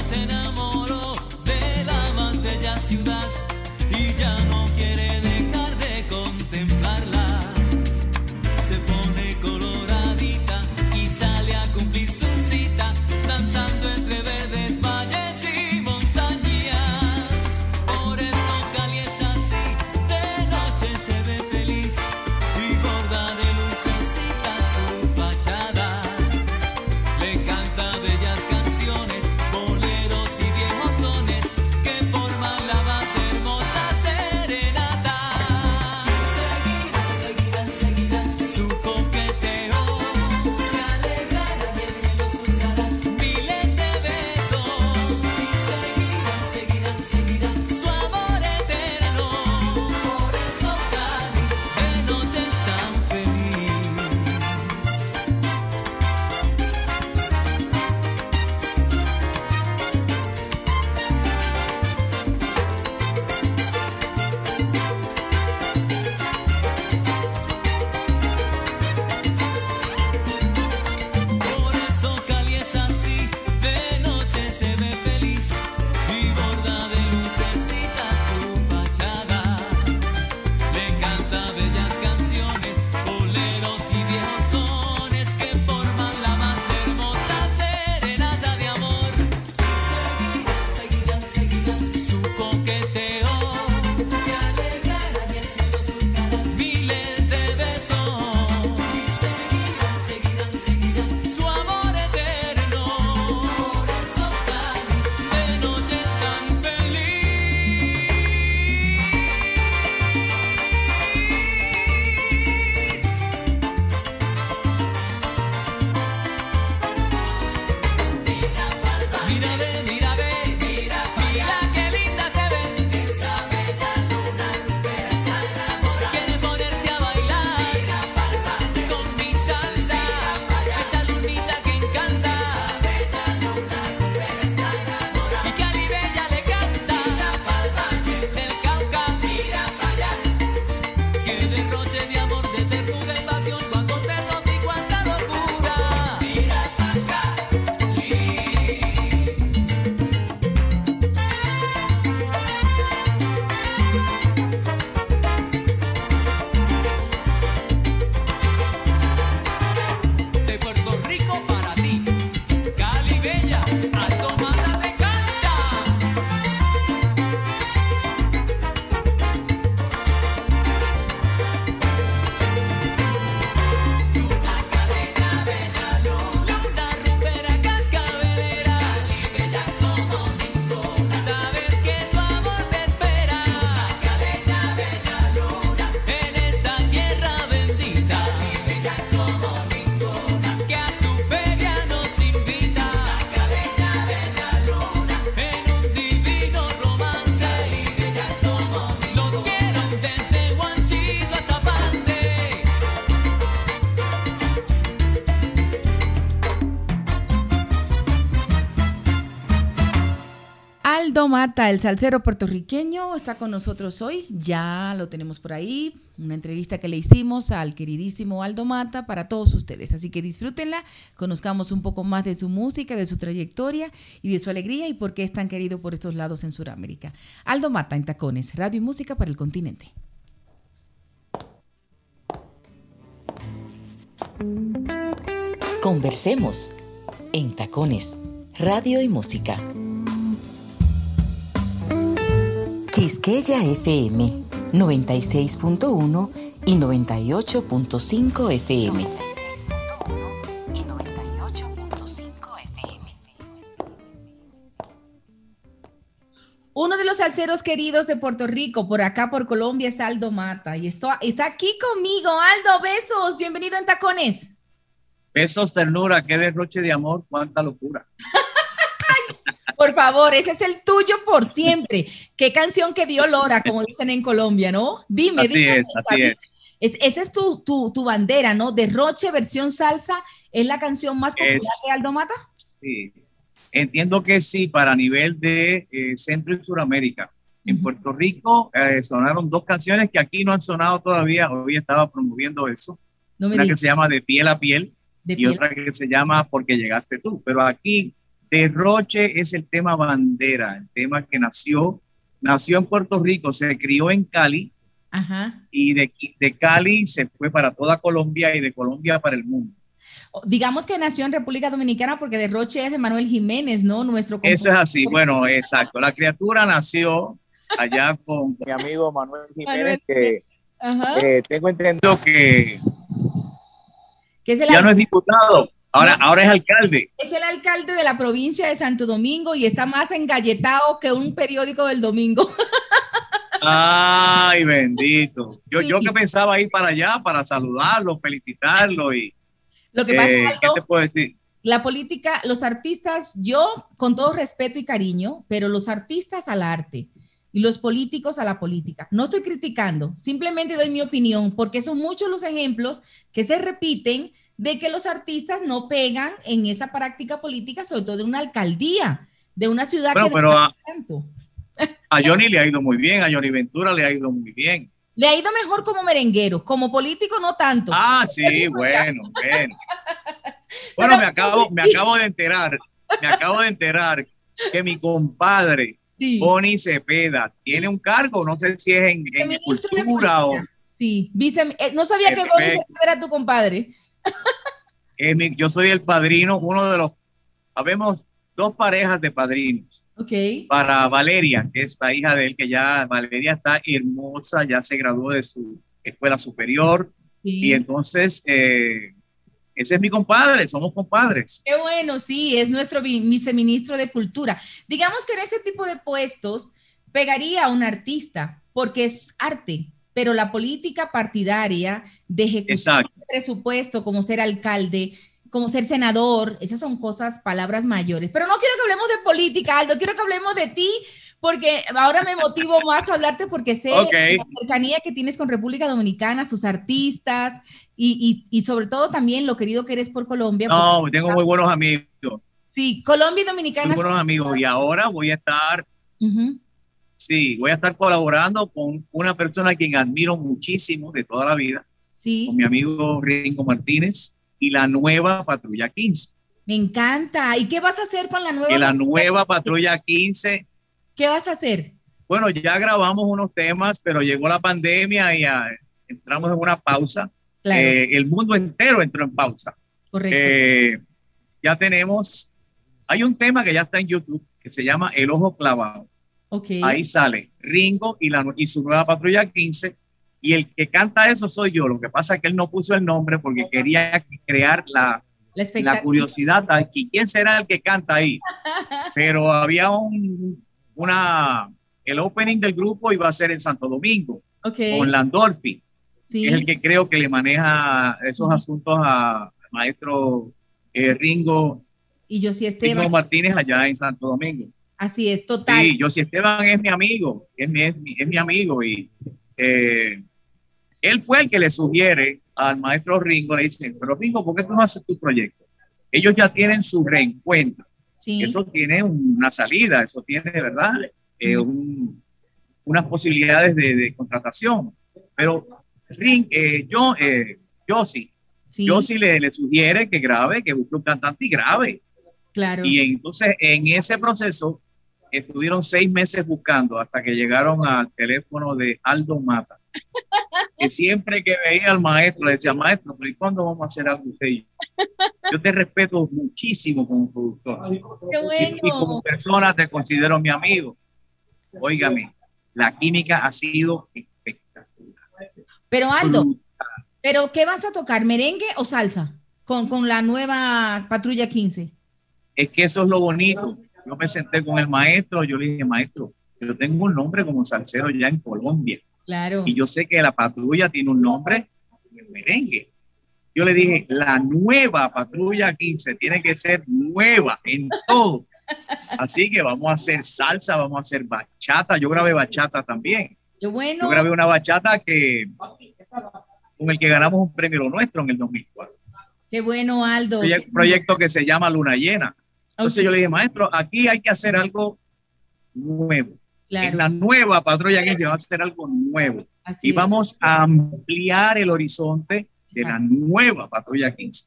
Sena Mata, el salsero puertorriqueño, está con nosotros hoy. Ya lo tenemos por ahí. Una entrevista que le hicimos al queridísimo Aldo Mata para todos ustedes. Así que disfrútenla, conozcamos un poco más de su música, de su trayectoria y de su alegría y por qué es tan querido por estos lados en Sudamérica. Aldo Mata en Tacones, radio y música para el continente. Conversemos en Tacones, radio y música. Quisqueya FM 96.1 y 98.5 FM. y 98.5 FM. Uno de los salseros queridos de Puerto Rico, por acá por Colombia, es Aldo Mata. Y esto, está aquí conmigo. Aldo, besos. Bienvenido en Tacones. Besos, ternura, qué derroche de amor, cuánta locura. Por favor, ese es el tuyo por siempre. Qué canción que dio Lora, como dicen en Colombia, ¿no? Dime, así dime. Es, así es. es. Esa es tu, tu, tu, bandera, ¿no? Derroche, versión salsa, ¿es la canción más popular Es- de Aldo Mata? Sí. Entiendo que sí, para nivel de eh, Centro y Suramérica. En. Puerto Rico eh, sonaron dos canciones que aquí no han sonado todavía. Hoy estaba promoviendo eso. No me Una que se llama De piel a piel y otra que se llama Porque llegaste tú. Pero aquí Derroche es el tema bandera, el tema que nació, nació en Puerto Rico, se crió en Cali Ajá. y de, de Cali se fue para toda Colombia y de Colombia para el mundo. Digamos que nació en República Dominicana porque Derroche es de Manuel Jiménez, ¿no? Nuestro Eso es así, bueno, exacto. La criatura nació allá con mi amigo Manuel Manuel Jiménez, que Ajá. eh, tengo entendido que Que es el, ya no es diputado, ahora, ahora es alcalde. es el alcalde de la provincia de Santo Domingo y está más engalletado que un periódico del domingo. Ay, bendito. Yo, yo que pensaba ir para allá para saludarlo, felicitarlo y Lo que pasa, eh, ¿qué Aldo, te puedo decir? la política, los artistas, yo con todo respeto y cariño, pero los artistas al arte y los políticos a la política. No estoy criticando, simplemente doy mi opinión, porque son muchos los ejemplos que se repiten de que los artistas no pegan en esa práctica política, sobre todo de una alcaldía, de una ciudad Bueno, que pero a, tanto. a Johnny le ha ido muy bien, a Johnny Ventura le ha ido muy bien. Le ha ido mejor como merenguero, como político no tanto. Ah, sí, bueno, bueno. Bueno, me acabo, me acabo de enterar, me acabo de enterar que mi compadre sí. Bonnie Cepeda tiene un cargo, no sé si es en, en cultura o. Sí, vice- eh, no sabía que Boris Perfecto. era tu compadre. Mi- yo soy el padrino, uno de los, habemos dos parejas de padrinos. Ok. Para Valeria, que es la hija de él, que ya Valeria está hermosa, ya se graduó de su escuela superior Sí. y entonces eh, ese es mi compadre, somos compadres. Qué bueno, sí, es nuestro vi- viceministro de Cultura. Digamos que en este tipo de puestos pegaría a un artista, porque es arte, pero la política partidaria de ejecutar Exacto. presupuesto, como ser alcalde, como ser senador, esas son cosas, palabras mayores. Pero no quiero que hablemos de política, Aldo, quiero que hablemos de ti, porque ahora me motivo más a hablarte porque sé Ok. la cercanía que tienes con República Dominicana, sus artistas y, y- y sobre todo también lo querido que eres por Colombia. No, porque- tengo muy buenos amigos, Sí, Colombia y muy Dominicana. buenos amigos y ahora voy a estar, Ujú, sí, voy a estar colaborando con una persona a quien admiro muchísimo de toda la vida, Sí, con mi amigo Ringo Martínez y la nueva Patrulla 15. me encanta. ¿Y qué vas a hacer con la nueva? Que la nueva Patrulla 15 ¿Qué vas a hacer? Bueno, ya grabamos unos temas, pero llegó la pandemia y ah, entramos en una pausa. Claro, Eh, el mundo entero entró en pausa. correcto. Eh, ya tenemos, hay un tema que ya está en YouTube que se llama El Ojo Clavado. Ok. Ahí sale Ringo y, la, y su nueva patrulla 15. Y el que canta eso soy yo. Lo que pasa es que él no puso el nombre porque quería crear la, la curiosidad aquí. ¿Quién será el que canta ahí? Pero había un, una, el opening del grupo iba a ser en Santo Domingo, Ok, con Landolfi, sí. que es el que creo que le maneja esos asuntos a- al maestro eh, Ringo, Y yo sí, Ringo. Martínez allá en Santo Domingo. Así es, total. Sí, yo si Esteban es mi amigo, es mi, es mi, es mi amigo y eh, él fue el que le sugiere al maestro Ringo, le dice, pero Ringo, ¿por qué tú no haces tu proyecto? Ellos ya tienen su reencuentro. Eso tiene una salida, eso tiene, ¿verdad? Eh, unas posibilidades de, contratación. Pero Ring, eh, yo, eh, yo sí, yo sí le, le, sugiere que grabe, que busque un cantante y grabe. Claro. Y entonces en ese proceso estuvieron seis meses buscando hasta que llegaron al teléfono de Aldo Mata. que siempre que veía al maestro le decía, maestro, pero ¿y cuándo vamos a hacer algo usted? Yo te respeto muchísimo como productor. y, y, como persona te considero mi amigo. Óigame, la química ha sido espectacular. Pero Aldo, ¿pero qué vas a tocar? ¿Merengue o salsa? Con, con la nueva Patrulla 15. Es que eso es lo bonito. Yo me senté con el maestro, yo le dije, maestro, yo tengo un nombre como salsero ya en Colombia. Claro. Y yo sé que la patrulla tiene un nombre en merengue. Yo le dije, la nueva patrulla 15 tiene que ser nueva en todo. Así que vamos a hacer salsa, vamos a hacer bachata. Yo grabé bachata también. Qué bueno. Yo grabé una bachata que con el que ganamos un premio nuestro en el 2004. Qué bueno, Aldo. Un proyecto que se llama Luna Llena. Entonces yo le dije, maestro, aquí hay que hacer algo nuevo. En la nueva patrulla que se va a hacer algo nuevo. y vamos a ampliar el horizonte de la nueva patrulla 15.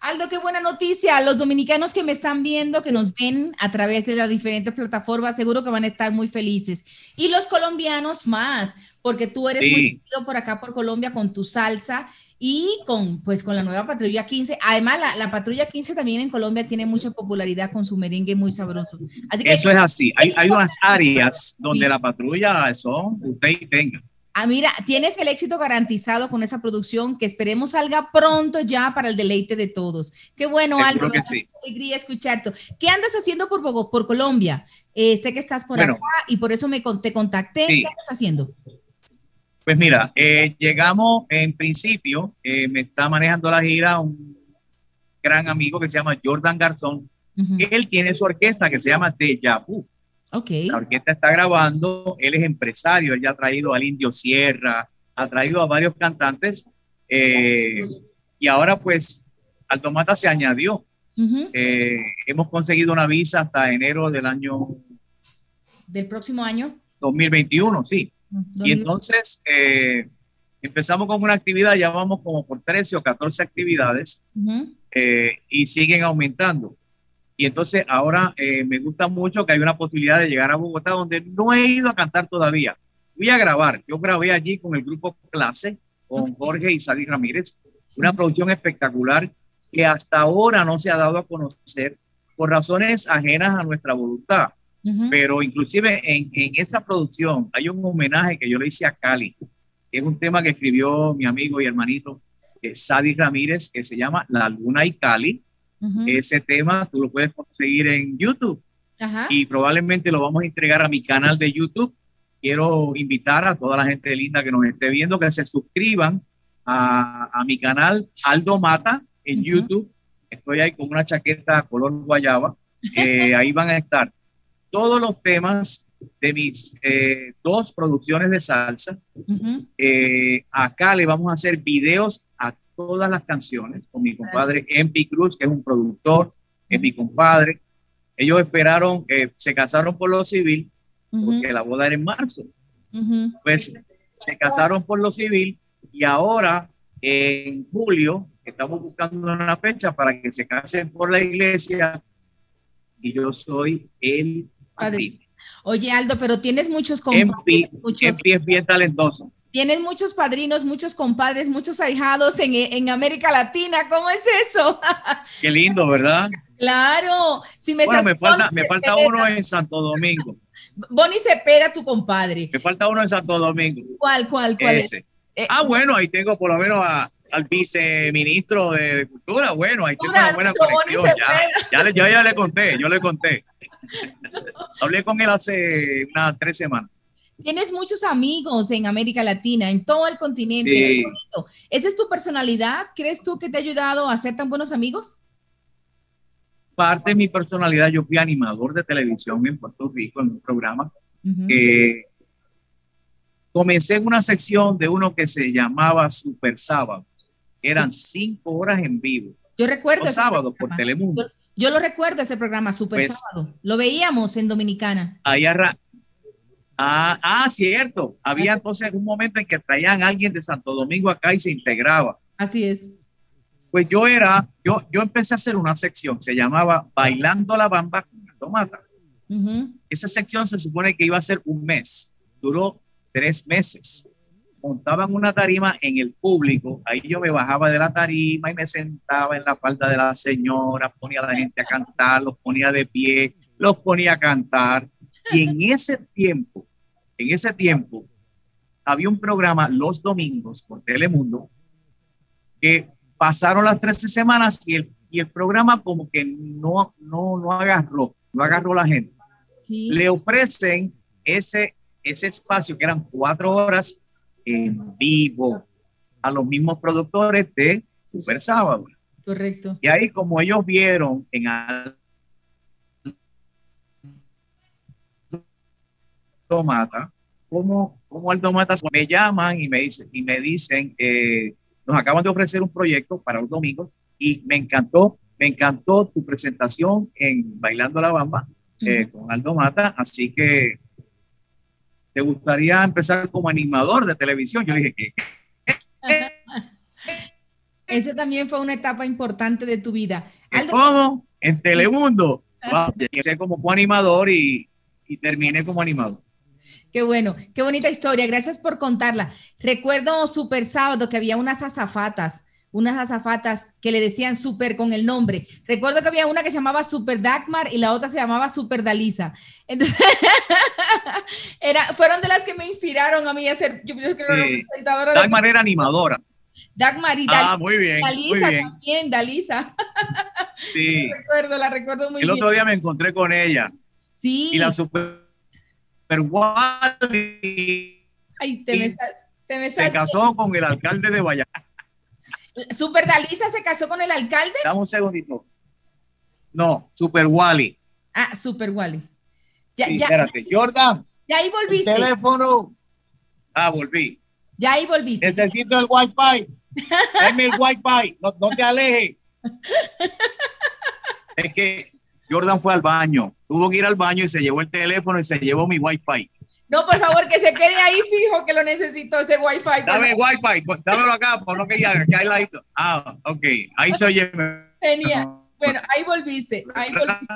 Aldo, qué buena noticia. Los dominicanos que me están viendo, que nos ven a través de las diferentes plataformas, seguro que van a estar muy felices. Y los colombianos más, porque tú eres muy querido por acá, por Colombia, con tu salsa y con, pues, con la nueva Patrulla 15. Además, la, la, Patrulla 15 también en Colombia tiene mucha popularidad con su merengue muy sabroso. Así que, Eso es así. Hay, hay unas áreas donde la patrulla son usted y tenga. Ah, mira, tienes el éxito garantizado con esa producción que esperemos salga pronto ya para el deleite de todos. Qué bueno, Aldo. Que sí. alegría escucharte. ¿Qué andas haciendo por, por Colombia? Eh, sé que estás por acá y por eso me te contacté. ¿Qué estás haciendo? Pues mira, eh, llegamos en principio, eh, me está manejando la gira un gran amigo que se llama Jordan Garzón. Él tiene su orquesta que se llama Deja Vu. Okay. La orquesta está grabando, él es empresario, él ya ha traído al Indio Sierra, ha traído a varios cantantes eh, y ahora pues Alto Mata se añadió. Eh, hemos conseguido una visa hasta enero del año... ¿Del próximo año? 2021, sí. Y entonces eh, empezamos con una actividad, ya vamos como por 13 o 14 actividades y siguen aumentando. Y entonces ahora eh, me gusta mucho que hay una posibilidad de llegar a Bogotá donde no he ido a cantar todavía. Fui a grabar. Yo grabé allí con el grupo Clase, con Jorge y Sadi Ramírez, una producción espectacular que hasta ahora no se ha dado a conocer por razones ajenas a nuestra voluntad. Pero inclusive en, en, esa producción hay un homenaje que yo le hice a Cali, que es un tema que escribió mi amigo y hermanito eh, Sadi Ramírez, que se llama La Luna y Cali ese tema tú lo puedes conseguir en YouTube y probablemente lo vamos a entregar a mi canal de YouTube. Quiero invitar a toda la gente linda que nos esté viendo que se suscriban a, a mi canal Aldo Mata en YouTube. Estoy ahí con una chaqueta color guayaba. Eh, ahí van a estar todos los temas de mis eh, dos producciones de salsa. Eh, acá le vamos a hacer videos a todas las canciones con mi compadre Empi Cruz, que es un productor, es mi compadre. Ellos esperaron, que se casaron por lo civil, porque la boda era en marzo. Pues se casaron por lo civil y ahora en julio estamos buscando una fecha para que se casen por la iglesia y yo soy el Oye, Aldo, pero tienes muchos compadres. Empi es bien talentoso. Tienes muchos padrinos, muchos compadres, muchos ahijados en, en América Latina. ¿Cómo es eso? Qué lindo, ¿verdad? Claro. Si me bueno, me falta, me falta uno en Santo Domingo. Bonnie Cepeda, tu compadre. Me falta uno en Santo Domingo. ¿Cuál, cuál, cuál? Ese. Eh, ah, bueno, ahí tengo por lo menos al viceministro de Cultura. Bueno, ahí tengo una buena conexión. Ya, ya, le, ya le conté, yo le conté. Hablé con él hace unas tres semanas. Tienes muchos amigos en América Latina, en todo el continente. ¿Esa es tu personalidad? ¿Crees tú que te ha ayudado a ser tan buenos amigos? Parte de mi personalidad, yo fui animador de televisión en Puerto Rico en un programa comencé en una sección de uno que se llamaba Super Sábados. Eran cinco horas en vivo. Yo recuerdo. sábados por Telemundo. Yo lo recuerdo ese programa, Super Pues- Sábado. Lo veíamos en Dominicana. Ahí arra- ah, ah, cierto. Había entonces un momento en que traían a alguien de Santo Domingo acá y se integraba. Así es. Pues yo era, yo, yo empecé a hacer una sección, se llamaba Bailando la Bamba con Aldo Mata. Ujú. Esa sección se supone que iba a ser un mes, duró tres meses. Montaban una tarima en el público, ahí yo me bajaba de la tarima y me sentaba en la falda de la señora, ponía a la gente a cantar, los ponía de pie, los ponía a cantar. Y en ese tiempo, en ese tiempo, había un programa los domingos por Telemundo que pasaron las 13 semanas y el, y el programa como que no, no, no agarró, no agarró la gente Sí. le ofrecen ese, ese espacio que eran cuatro horas en vivo a los mismos productores de Super Sábado. Correcto. Y ahí como ellos vieron en Aldo Mata, como, como Aldo Mata me llaman y me dicen, y me dicen eh, nos acaban de ofrecer un proyecto para los domingos y me encantó, me encantó tu presentación en Bailando la Bamba eh, con Aldo Mata, así que te gustaría empezar como animador de televisión. Yo dije que Esa también fue una etapa importante de tu vida. Aldo, ¿cómo? En Telemundo. Wow, empecé como coanimador y, y terminé como animador. qué bueno, qué bonita historia. Gracias por contarla. Recuerdo Super Sábado que había unas azafatas, unas azafatas que le decían Super con el nombre. Recuerdo que había una que se llamaba Super Dagmar y la otra se llamaba Super Dalisa. Entonces, era, fueron de las que me inspiraron a mí a ser, yo, yo creo, Sí. presentadora de manera animadora. Dagmar y Ah, Dal- muy bien, muy Dalisa bien. también, Dalisa. Sí. recuerdo, la recuerdo muy El bien. otro día me encontré con ella sí. y la super, super Wally Ay, te me está, te me se casó con el alcalde de Valladolid. Super Dalisa se casó con el alcalde. Dame un segundito. No, Super Wally. Ah, Super Wally. Ya, Sí, ya, espérate. Jordan, ya ahí volviste. teléfono. Ah, volví. Ya ahí volviste. Necesito el wifi. Dame el wifi. No, no te alejes. Es que Jordan fue al baño. Tuvo que ir al baño y se llevó el teléfono y se llevó mi wifi. No, por favor, que se quede ahí fijo que lo necesito ese wifi. Dame wifi. pues, Dámelo acá, por lo que ya, aquí al ladito. Ah, ok. Ahí se oye. Genial. Bueno, ahí volviste. Ahí volviste.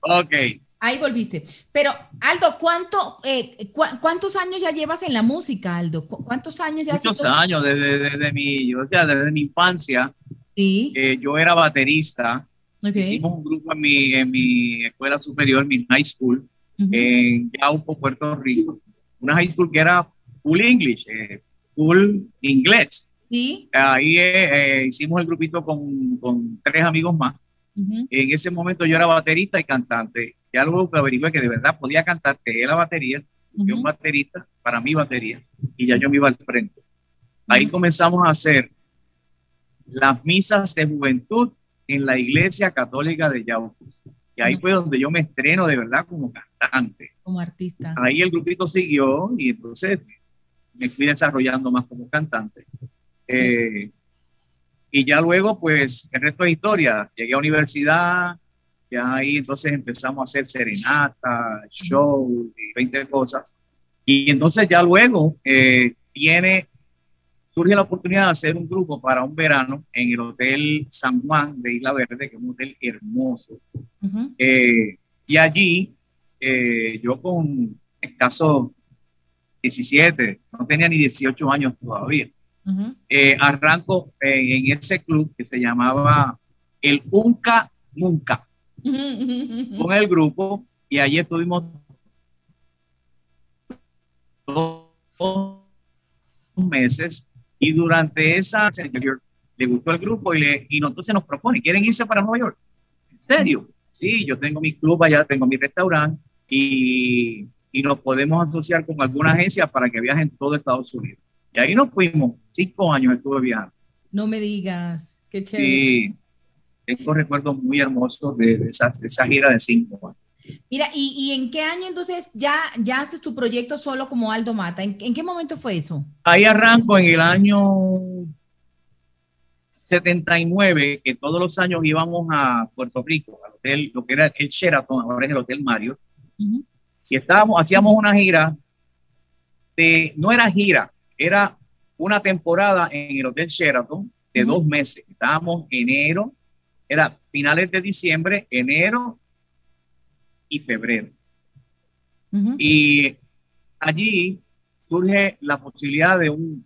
Ok. Ahí volviste. Pero, Aldo, ¿cuánto, eh, cu- ¿cuántos años ya llevas en la música, Aldo? ¿Cu- ¿Cuántos años ya Muchos años desde, desde mi, o sea, desde mi infancia. Sí. eh, yo era baterista. Ok. Hicimos un grupo en mi, en mi escuela superior, mi high school, Ujú. en Yaupo, Puerto Rico. Una high school que era full English, eh, full inglés. Sí. Ahí eh, eh, hicimos el grupito con, con tres amigos más. Ujú. En ese momento yo era baterista y cantante. Ya luego que averigué que de verdad podía cantar, que la batería, yo un baterista, para mi batería, y ya yo me iba al frente. Ahí comenzamos a hacer las misas de juventud en la iglesia católica de Yauco. Y ahí fue donde yo me estreno de verdad como cantante. Como artista. Ahí el grupito siguió y entonces me fui desarrollando más como cantante. Eh, y ya luego, pues, el resto es historia. Llegué a universidad, ya ahí entonces empezamos a hacer serenata, show y 20 cosas. Y entonces ya luego eh, viene, surge la oportunidad de hacer un grupo para un verano en el Hotel San Juan de Isla Verde, que es un hotel hermoso. Eh, y allí, eh, yo con escasos 17, no tenía ni 18 años todavía, eh, arranco en ese club que se llamaba el Unca Nunca. Con el grupo y allí estuvimos dos meses y durante esa le gustó el grupo y, le, y entonces nos propone, ¿quieren irse para Nueva York? ¿En serio? Sí, yo tengo mi club allá, tengo mi restaurante y, y nos podemos asociar con alguna agencia para que viajen todo Estados Unidos. Y ahí nos fuimos, cinco años estuve viajando. No me digas. Qué chévere. Sí, tengo recuerdos muy hermosos de, de esa, de esa gira de cinco años. Mira, ¿y, y en qué año entonces ya, ya haces tu proyecto solo como Aldo Mata? ¿En, en qué momento fue eso? Ahí arranco en el año 79, que todos los años íbamos a Puerto Rico, al hotel, lo que era el Sheraton, ahora es el Hotel Mario, y estábamos, hacíamos una gira de, no era gira, era una temporada en el Hotel Sheraton de dos meses. Estábamos enero, era finales de diciembre, enero y febrero. Y allí surge la posibilidad de, un,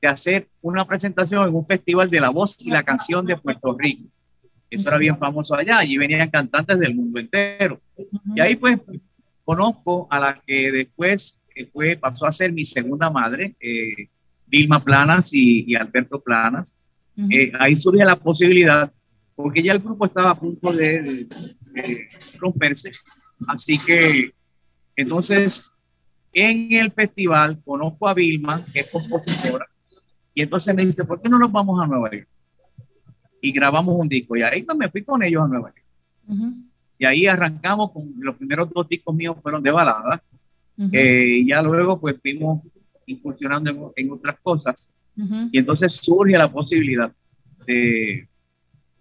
de hacer una presentación en un festival de la voz y la canción de Puerto Rico. Eso era bien famoso allá, allí venían cantantes del mundo entero. Y ahí pues conozco a la que después fue, pasó a ser mi segunda madre, eh, Vilma Planas y, Alberto Planas. Eh, ahí surge la posibilidad, porque ya el grupo estaba a punto de romperse, así que entonces en el festival conozco a Vilma, que es compositora, y entonces me dice, ¿por qué no nos vamos a Nueva York? Y grabamos un disco. Y ahí me fui con ellos a Nueva York. Y ahí arrancamos con los primeros dos discos míos fueron de balada. Eh, ya luego pues fuimos incursionando en, otras cosas. Y entonces surge la posibilidad de,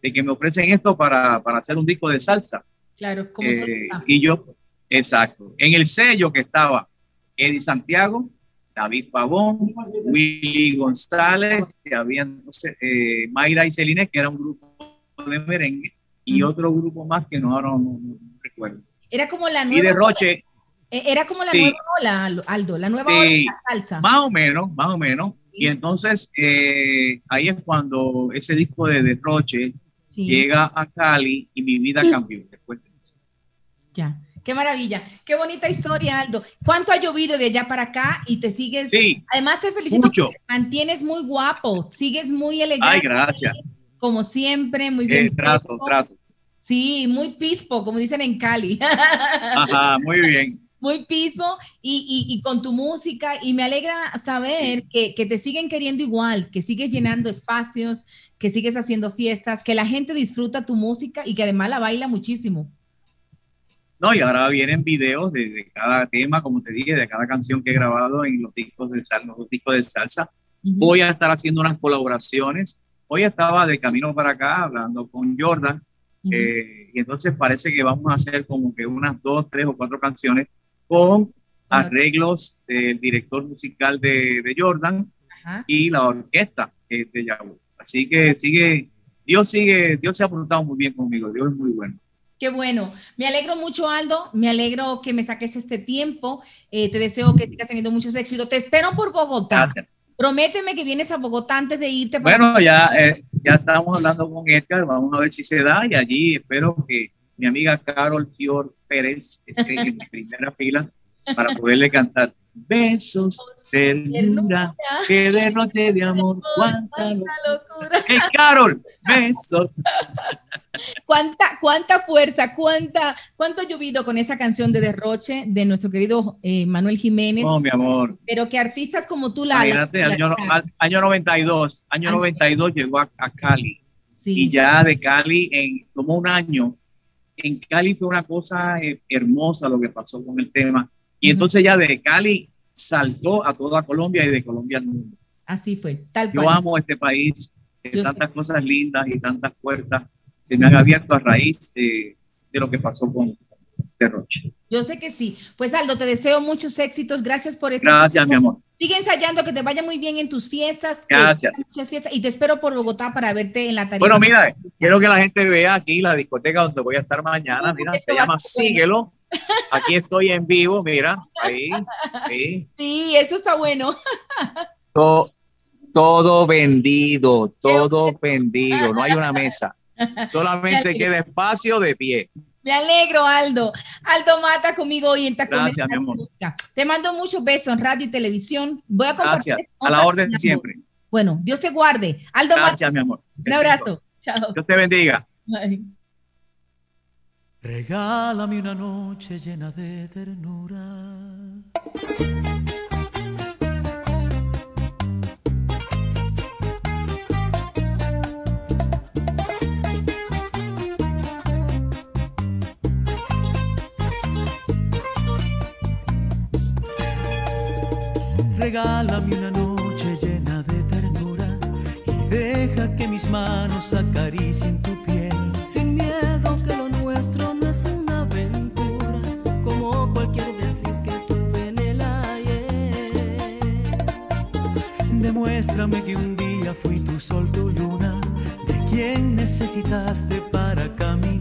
de, que me ofrecen esto para, para hacer un disco de salsa. Claro, como eh, Y yo, exacto. En el sello que estaba Eddie Santiago, David Pavón, Willy González, que habían eh, Mayra y Celine, que era un grupo de merengue, y otro grupo más que no, ahora no, recuerdo. Era como la nueva. Y de Roche. E, era como la nueva ola, Aldo, la nueva ola de la salsa. Más o menos, más o menos. Y entonces eh, ahí es cuando ese disco de, de Llega a Cali y mi vida cambió después de eso. Ya. Qué maravilla, qué bonita historia, Aldo. ¿Cuánto ha llovido de allá para acá y te sigues? Sí. Además te felicito mucho. porque te mantienes muy guapo, sigues muy elegante. Ay, gracias. Como siempre, muy bien. Eh, trato, trato. Sí, muy pispo, como dicen en Cali. Ajá, muy bien. Muy pispo y, y, y, con tu música y me alegra saber que, que te siguen queriendo igual, que sigues llenando espacios, que sigues haciendo fiestas, que la gente disfruta tu música y que además la baila muchísimo. No, y ahora vienen videos de, cada tema, como te dije, de cada canción que he grabado en los discos de salsa. Los discos de salsa. Voy a estar haciendo unas colaboraciones. Hoy estaba de camino para acá hablando con Jordan. Eh, y entonces parece que vamos a hacer como que unas dos, tres o cuatro canciones con arreglos del director musical de, de Jordan y la orquesta de Yahoo. Así que sigue, Dios sigue, Dios se ha portado muy bien conmigo, Dios es muy bueno. Qué bueno. Me alegro mucho, Aldo. Me alegro que me saques este tiempo. Eh, te deseo que sigas teniendo muchos éxitos. Te espero por Bogotá. Gracias. Prométeme que vienes a Bogotá antes de irte. Bueno, ya, eh, ya estamos hablando con Edgar. Vamos a ver si se da. Y allí espero que mi amiga Carol Fior Pérez esté en primera fila para poderle cantar besos ternura, que de noche de amor, cuánta, locura. ¡Hey, Carol! ¡Besos! ¿Cuánta, cuánta fuerza, cuánta, cuánto ha llovido con esa canción de derroche de nuestro querido eh, Manuel Jiménez. Oh, mi amor. Pero que artistas como tú la. Imagínate, año, año 92, año 92 llegó a, Cali. Sí. Y ya de Cali, en como un año, en Cali fue una cosa eh, hermosa lo que pasó con el tema. Y entonces ya de Cali saltó a toda Colombia y de Colombia al mundo. Así fue, tal Yo amo este país, eh, tantas cosas lindas y tantas puertas se me han abierto a raíz de, de lo que pasó con Terroche. Yo sé que sí. Pues Aldo, te deseo muchos éxitos. Gracias por este Gracias, mi amor. Sigue ensayando, que te vaya muy bien en tus fiestas. Gracias. Muchas fiestas, y te espero por Bogotá para verte en la tarima. Bueno, mira, quiero que la gente vea aquí la discoteca donde voy a estar mañana. Mira, se llama Síguelo. Aquí estoy en vivo, mira, ahí, sí. Sí, eso está bueno. Todo, todo vendido, todo vendido, no hay una mesa. Solamente queda espacio de pie. Me alegro, Aldo. Aldo Mata conmigo hoy en Tacón. Gracias, mi amor. Te mando muchos besos en radio y televisión. Voy a compartir. Gracias. A la orden siempre. Bueno, Dios te guarde. Aldo Gracias, mi amor. Un abrazo. Chao. Dios te bendiga. Regálame una noche llena de ternura. regálame una noche llena de ternura y deja que mis manos acaricien tu piel. Sin miedo que lo nuestro no es una aventura, como cualquier desliz que tuve en el ayer. Demuéstrame que un día fui tu sol, tu luna, de quien necesitaste para caminar.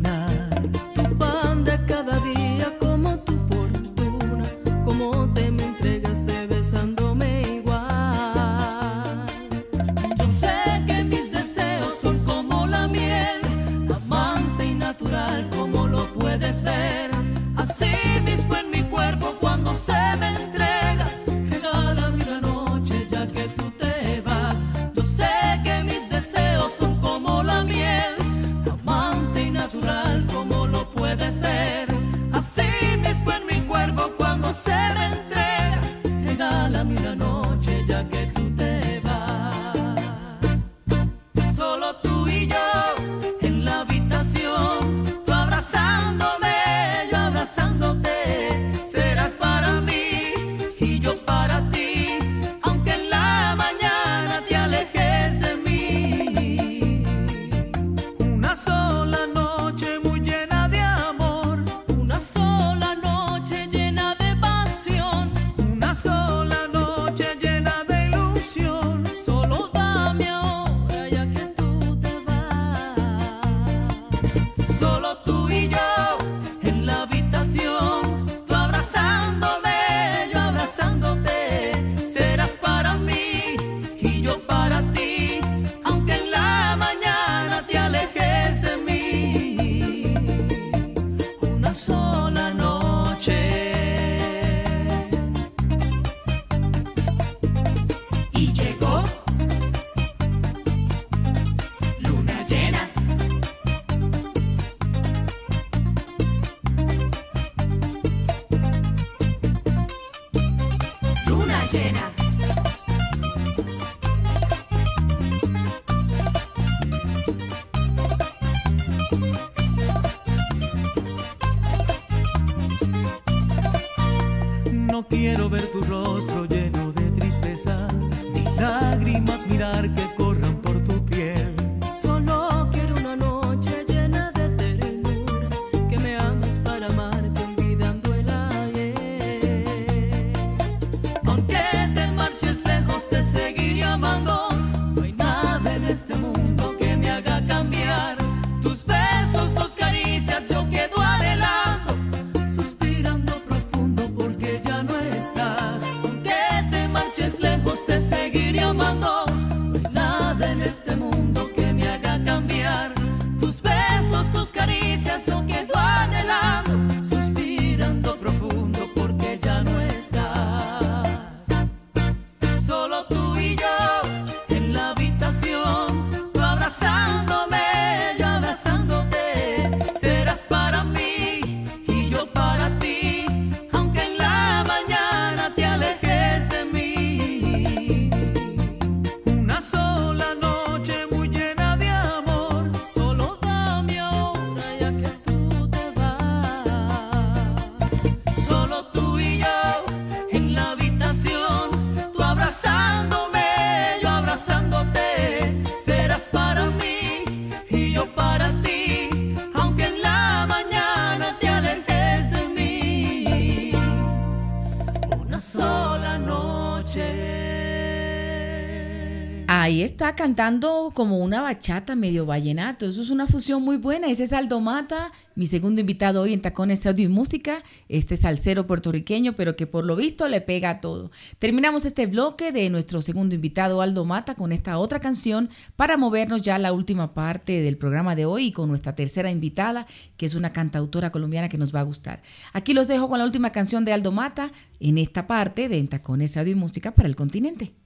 cantando como una bachata medio vallenato. Eso es una fusión muy buena. Ese es Aldo Mata, mi segundo invitado hoy en Tacones Audio y Música. Este salsero puertorriqueño, pero que por lo visto le pega a todo. Terminamos este bloque de nuestro segundo invitado Aldo Mata con esta otra canción para movernos ya a la última parte del programa de hoy y con nuestra tercera invitada, que es una cantautora colombiana que nos va a gustar. Aquí los dejo con la última canción de Aldo Mata en esta parte de En Tacones Audio y Música para el continente.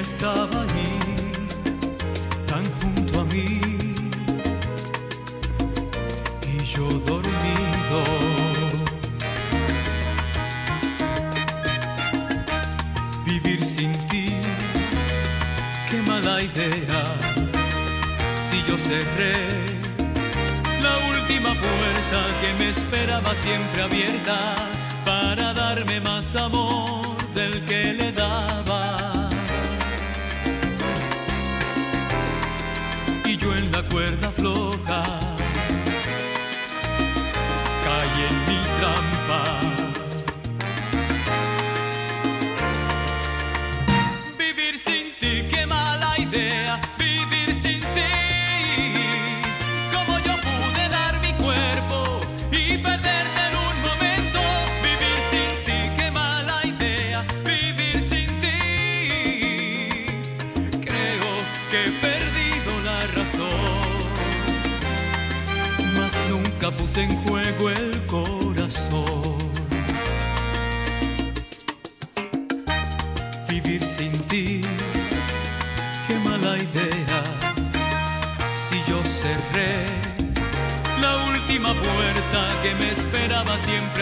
estaba allí, tan junto a mí, y yo dormido. Vivir sin ti, qué mala idea, si yo cerré la última puerta que me esperaba siempre abierta para darme más amor del que le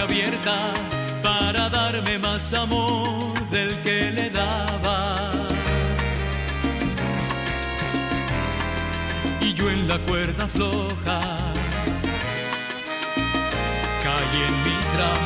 abierta para darme más amor del que le daba. Y yo en la cuerda floja caí en mi trampa.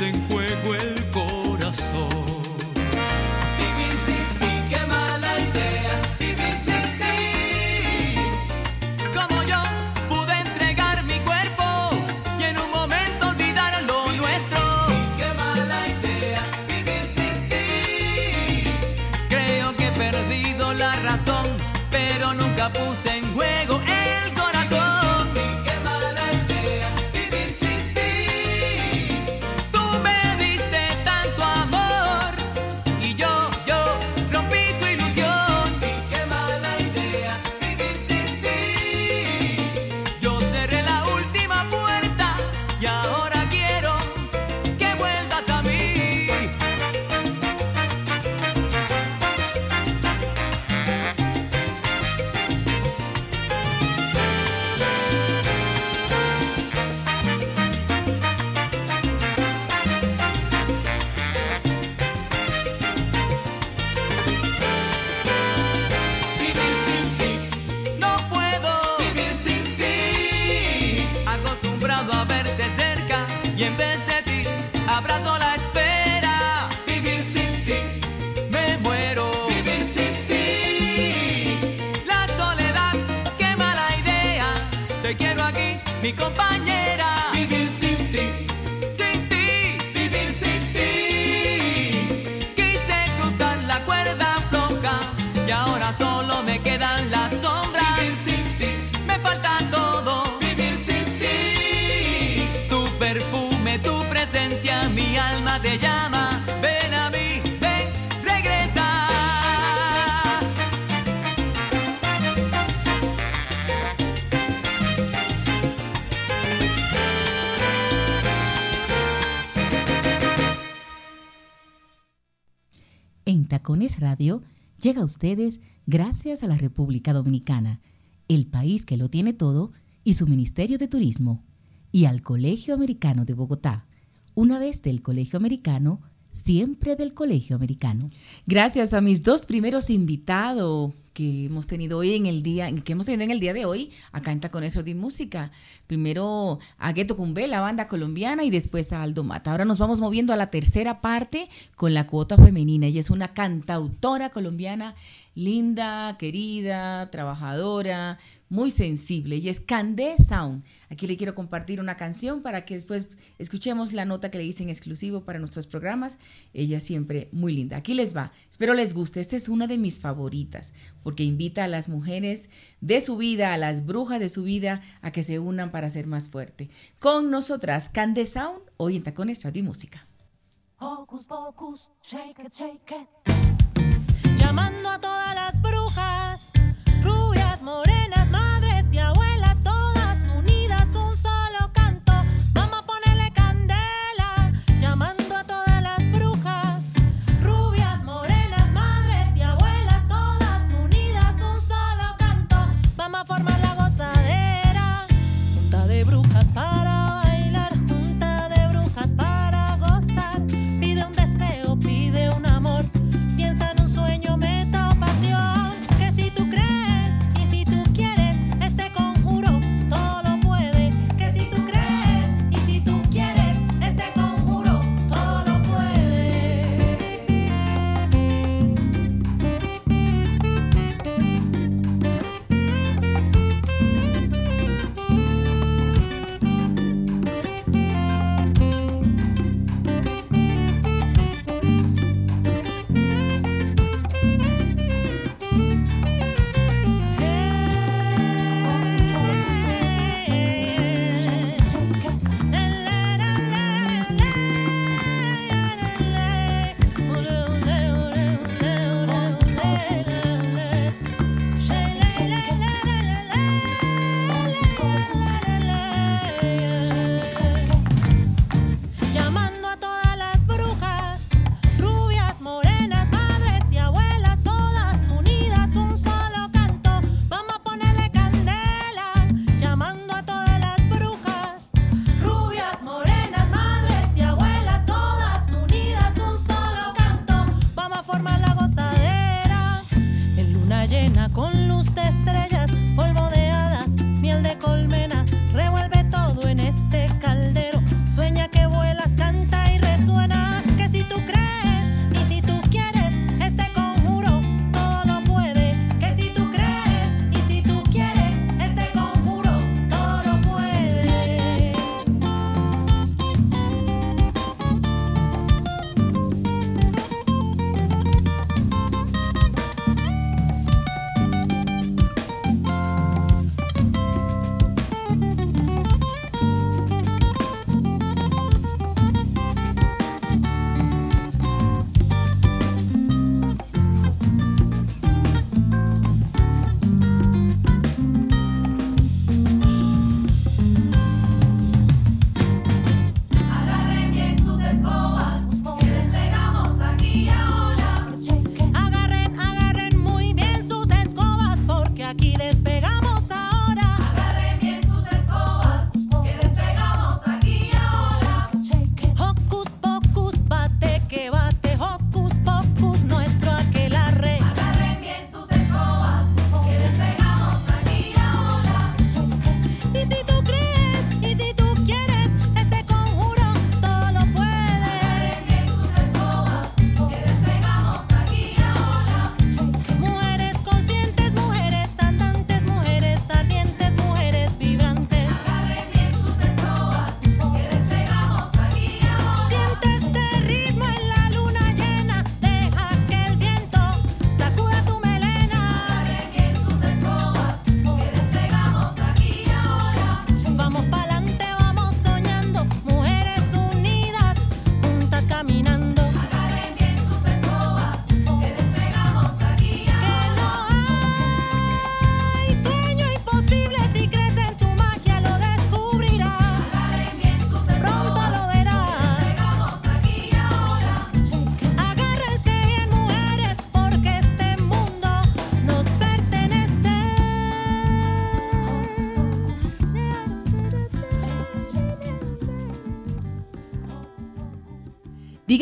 En juego el a ustedes gracias a la República Dominicana, el país que lo tiene todo, y su Ministerio de Turismo, y al Colegio Americano de Bogotá. Una vez del Colegio Americano, siempre del Colegio Americano. Gracias a mis dos primeros invitados que hemos tenido hoy en el día, que hemos tenido en el día de hoy, acá en Tacones de Música. Primero a Gueto Cumbé, la banda colombiana, y después a Aldo Mata. Ahora nos vamos moviendo a la tercera parte con la cuota femenina. Ella es una cantautora colombiana linda, querida, trabajadora, muy sensible. Ella es Candé Sound. Aquí le quiero compartir una canción para que después escuchemos la nota que le hice en exclusivo para nuestros programas. Ella siempre muy linda. Aquí les va. Espero les guste. Esta es una de mis favoritas porque invita a las mujeres de su vida, a las brujas de su vida, a que se unan para ser más fuerte. Con nosotras, Candé Sound, hoy en Tacones Radio y Música. Shake shake. Llamando a todas las brujas, rubias, morenas,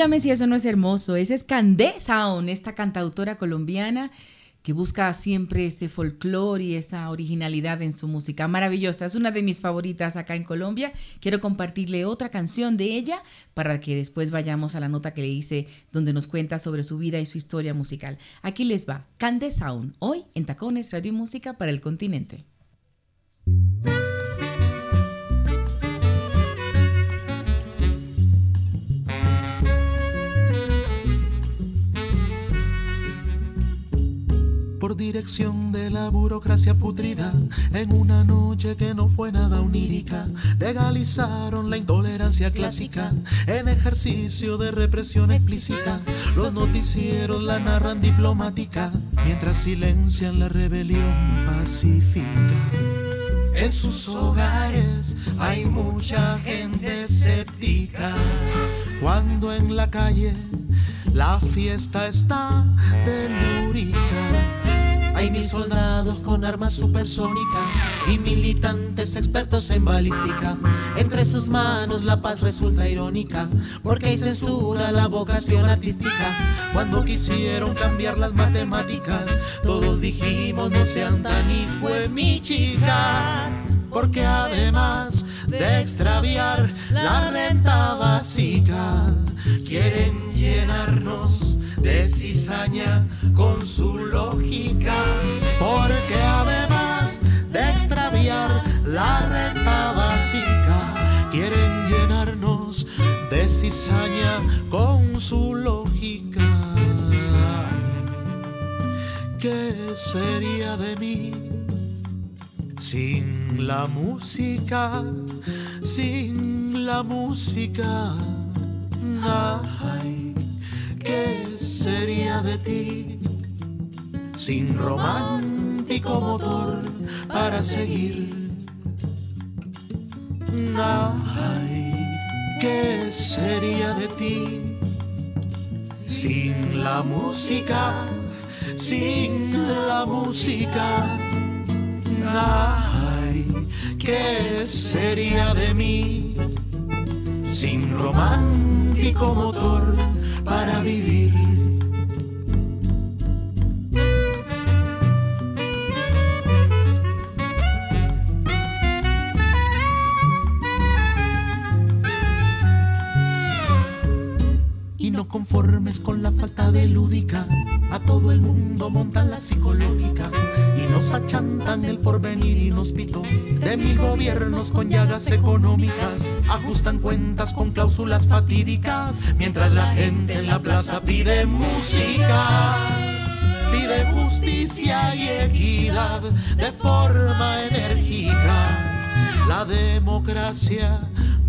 Dígame si eso no es hermoso. Esa es Candé Sound, esta cantautora colombiana que busca siempre ese folclore y esa originalidad en su música. Maravillosa, es una de mis favoritas acá en Colombia. Quiero compartirle otra canción de ella para que después vayamos a la nota que le hice donde nos cuenta sobre su vida y su historia musical. Aquí les va, Cande hoy en Tacones Radio y Música para el Continente. Por dirección de la burocracia putrida, en una noche que no fue nada onírica, legalizaron la intolerancia clásica en ejercicio de represión explícita. Los noticieros la narran diplomática, mientras silencian la rebelión pacífica. En sus hogares hay mucha gente escéptica, cuando en la calle la fiesta está telúrica. Hay mil soldados con armas supersónicas y militantes expertos en balística. Entre sus manos la paz resulta irónica, porque hay censura a la vocación artística. Cuando quisieron cambiar las matemáticas, todos dijimos no sean tan hijo mi chica. Porque además de extraviar la renta básica, quieren llenarnos de cizaña con su lógica, porque además de extraviar la renta básica, quieren llenarnos de cizaña con su lógica. ¿Qué sería de mí sin la música? Sin la música. Ay, ¿qué sería de ti sin romántico motor para seguir? Ay, ¿qué sería de ti sin la música? Sin la música. Ay, ¿qué sería de mí sin romántico motor para vivir? Conformes con la falta de lúdica, a todo el mundo montan la psicológica y nos achantan el porvenir inhóspito de mil gobiernos con llagas económicas. Ajustan cuentas con cláusulas fatídicas mientras la gente en la plaza pide música. Pide justicia y equidad de forma enérgica. La democracia